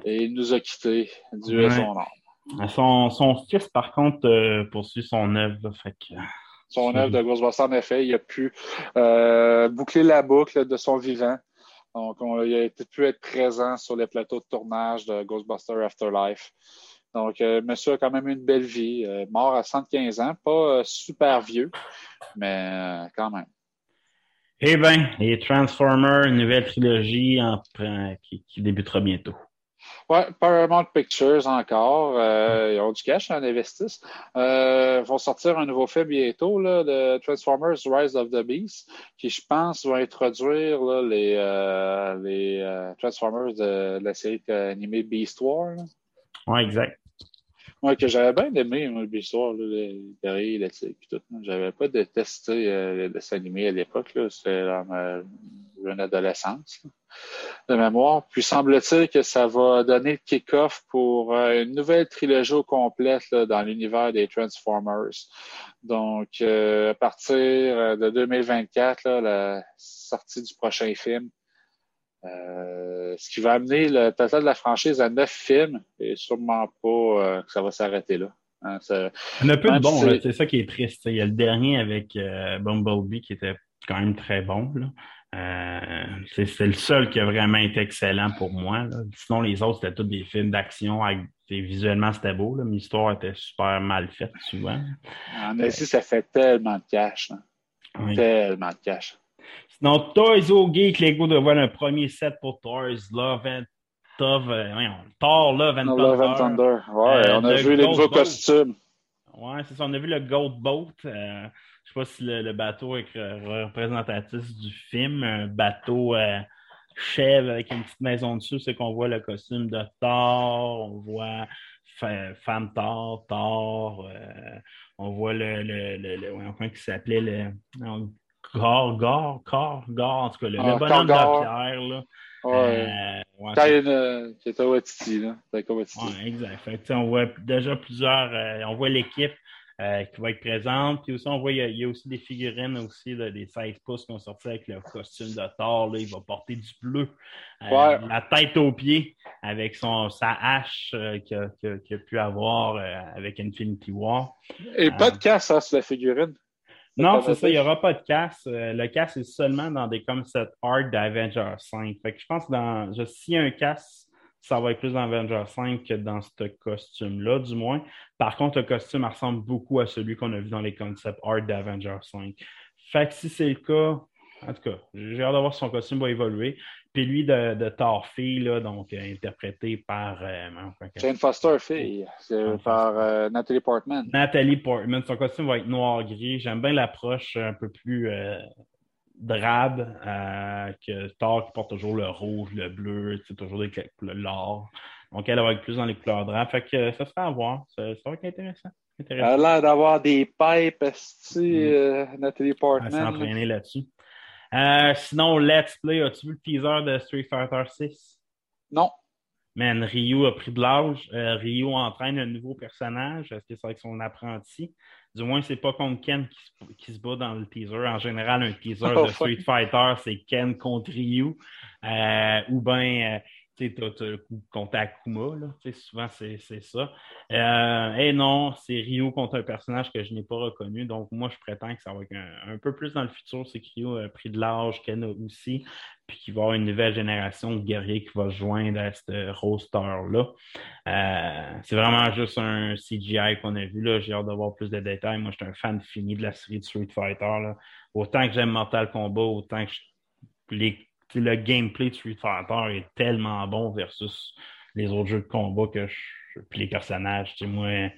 Et il nous a quittés, Dieu son âme. Son, son, fils, par contre, euh, poursuit son œuvre. Fait Son œuvre de Ghostbusters, en effet, il a pu euh, boucler la boucle de son vivant. Donc, il a pu être présent sur les plateaux de tournage de Ghostbusters Afterlife. Donc, euh, monsieur a quand même une belle vie. mort à 115 ans, pas super vieux, mais quand même. Eh bien, et Transformers, une nouvelle trilogie qui, qui débutera bientôt. Ouais, Paramount Pictures encore. Euh, ils ont du cash, en investissent. Euh, vont sortir un nouveau film bientôt là, de Transformers Rise of the Beast, qui je pense va introduire là, les, euh, les Transformers de, la série animée Beast War. Oui, exact. Moi, que j'avais bien aimé le Beast War, là, les guerriers, les tout. J'avais pas détesté euh, le dessin animé à l'époque. C'était dans ma jeune adolescence de mémoire. Puis semble-t-il que ça va donner le kick-off pour euh, une nouvelle trilogie complète dans l'univers des Transformers. Donc, euh, à partir euh, de 2024, la sortie du prochain film. Ce qui va amener le total de la franchise à neuf films et sûrement pas que ça va s'arrêter là. Hein, ça, Il y a peu de bons, c'est ça qui est triste. Il y a le dernier avec Bumblebee qui était quand même très bon. Euh, c'est le seul qui a vraiment été excellent pour moi. Sinon, les autres, c'était tous des films d'action. Visuellement, c'était beau, mais l'histoire était super mal faite souvent. En Asie, ça fait tellement de cash. Tellement de cash. Sinon, Toys O Geek, les gars, de voir un premier set pour Toys Love and Thor, Love and Love And Thunder. Ouais, euh, on a vu les nouveaux costumes. Ouais, c'est ça. On a vu le Gold Boat. Euh, je sais pas si le, bateau est représentatif du film, un bateau euh, chèvre avec une petite maison dessus, c'est qu'on voit le costume de Thor, on voit Femme Thor, Thor, euh, on voit le, le, le, le qui s'appelait le Gore, Gore, Gore, Gore, en tout cas, le, ah, bonhomme de pierre, là. Ouais. Euh, qui était Watiti, là. Ouais, exact. Fait, on voit déjà plusieurs, euh, on voit l'équipe euh, qui va être présente. Puis aussi, on voit, il y a, aussi des figurines aussi, des 16 pouces qui ont sorti avec le costume de Thor. Là. Il va porter du bleu. Euh, la tête aux pieds avec son, sa hache euh, qu'il a, pu avoir avec Infinity War. Et pas de casse, hein, sur la figurine. Non, c'est ça, il n'y aura pas de casse. le casse est seulement dans des concept art d'Avengers 5. Fait que je pense que dans, s'il y a un casse, ça va être plus dans Avengers 5 que dans ce costume-là, du moins. Par contre, le costume ressemble beaucoup à celui qu'on a vu dans les concept art d'Avengers 5. Fait que si c'est le cas, en tout cas, j'ai hâte de voir si son costume va évoluer. Puis lui de, de là, donc euh, interprété par. Euh, Jane Foster, fille. C'est par euh, Natalie Portman. Natalie Portman. Son costume va être noir-gris. J'aime bien l'approche un peu plus euh, drabe que Thor qui porte toujours le rouge, le bleu, c'est toujours des l'or. Donc elle va être plus dans les couleurs drabes. Fait que ça sera à voir. Ça, ça va être intéressant. Elle a l'air d'avoir des pipes, mm. Nathalie Portman. Elle s'est entraînée là-dessus. Euh, sinon, Let's Play, as-tu vu le teaser de Street Fighter 6? Non. Man, Ryu a pris de l'âge. Euh, Ryu entraîne un nouveau personnage. Est-ce que c'est avec son apprenti? Du moins, c'est pas contre Ken qui, qui, se bat dans le teaser. En général, un teaser oh, de Street Fighter, c'est Ken contre Ryu. Euh, ou bien tu contre Akuma, là. souvent c'est ça. Euh, et non, c'est Ryu contre un personnage que je n'ai pas reconnu, donc moi je prétends que ça va être un, peu plus dans le futur, c'est que Ryu a pris de l'âge, Ken aussi, puis qu'il va y avoir une nouvelle génération de guerriers qui va se joindre à ce roster-là. Euh, c'est vraiment juste un CGI qu'on a vu, j'ai hâte d'avoir plus de détails. Moi, je suis un fan fini de la série de Street Fighter. Là. Autant que j'aime Mortal Kombat, autant que je... les le gameplay de Street Fighter est tellement bon versus les autres jeux de combat que je, puis les personnages. Tu sais, moi, le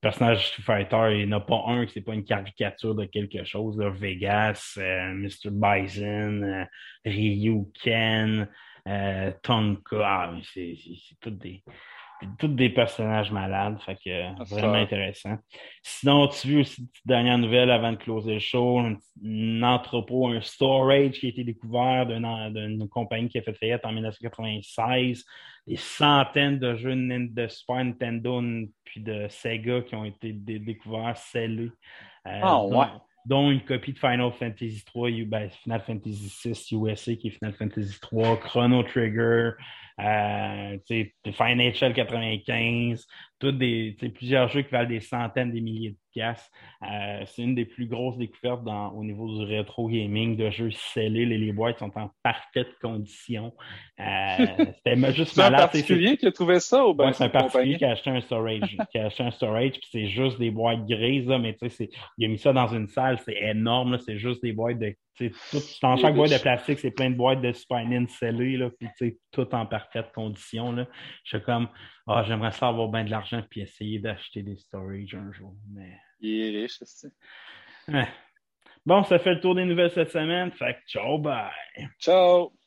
personnage de Street Fighter, il n'y en a pas un qui c'est pas une caricature de quelque chose. Là. Vegas, euh, Mr. Bison, euh, Ryu, Ken, euh, Tonka. Ah, c'est tout des tous des personnages malades, fait que ah, vraiment intéressant. Sinon, tu vu aussi une petite dernière nouvelle avant de closer le show, un, entrepôt, un storage qui a été découvert d'une compagnie qui a fait faillite en 1996. Des centaines de jeux de Super Nintendo puis de Sega qui ont été découverts, scellés. Euh, ah, ouais dont une copie de Final Fantasy 3, ben, Final Fantasy 6 USA qui est Final Fantasy 3, Chrono Trigger, euh, Financial 95, tous des, plusieurs jeux qui valent des centaines, des milliers de piastres. Euh, c'est une des plus grosses découvertes dans, au niveau du rétro gaming, de jeux scellés. Les, les boîtes sont en parfaite condition. Euh, C'était juste malade. C'est un particulier qui a trouvé ça ou bien C'est un particulier qui a acheté un storage. qui a acheté un storage, puis c'est juste des boîtes grises, là, mais tu sais, il a mis ça dans une salle, c'est énorme, c'est juste des boîtes de tout, dans chaque boîte de plastique, c'est plein de boîtes de Super scellées, là, puis tout en parfaite condition. Là. Je suis comme, ah, j'aimerais ça avoir bien de l'argent puis essayer d'acheter des storage un jour. Mais... Il est riche, ouais. Bon, ça fait le tour des nouvelles cette semaine. Fait que ciao, bye. Ciao.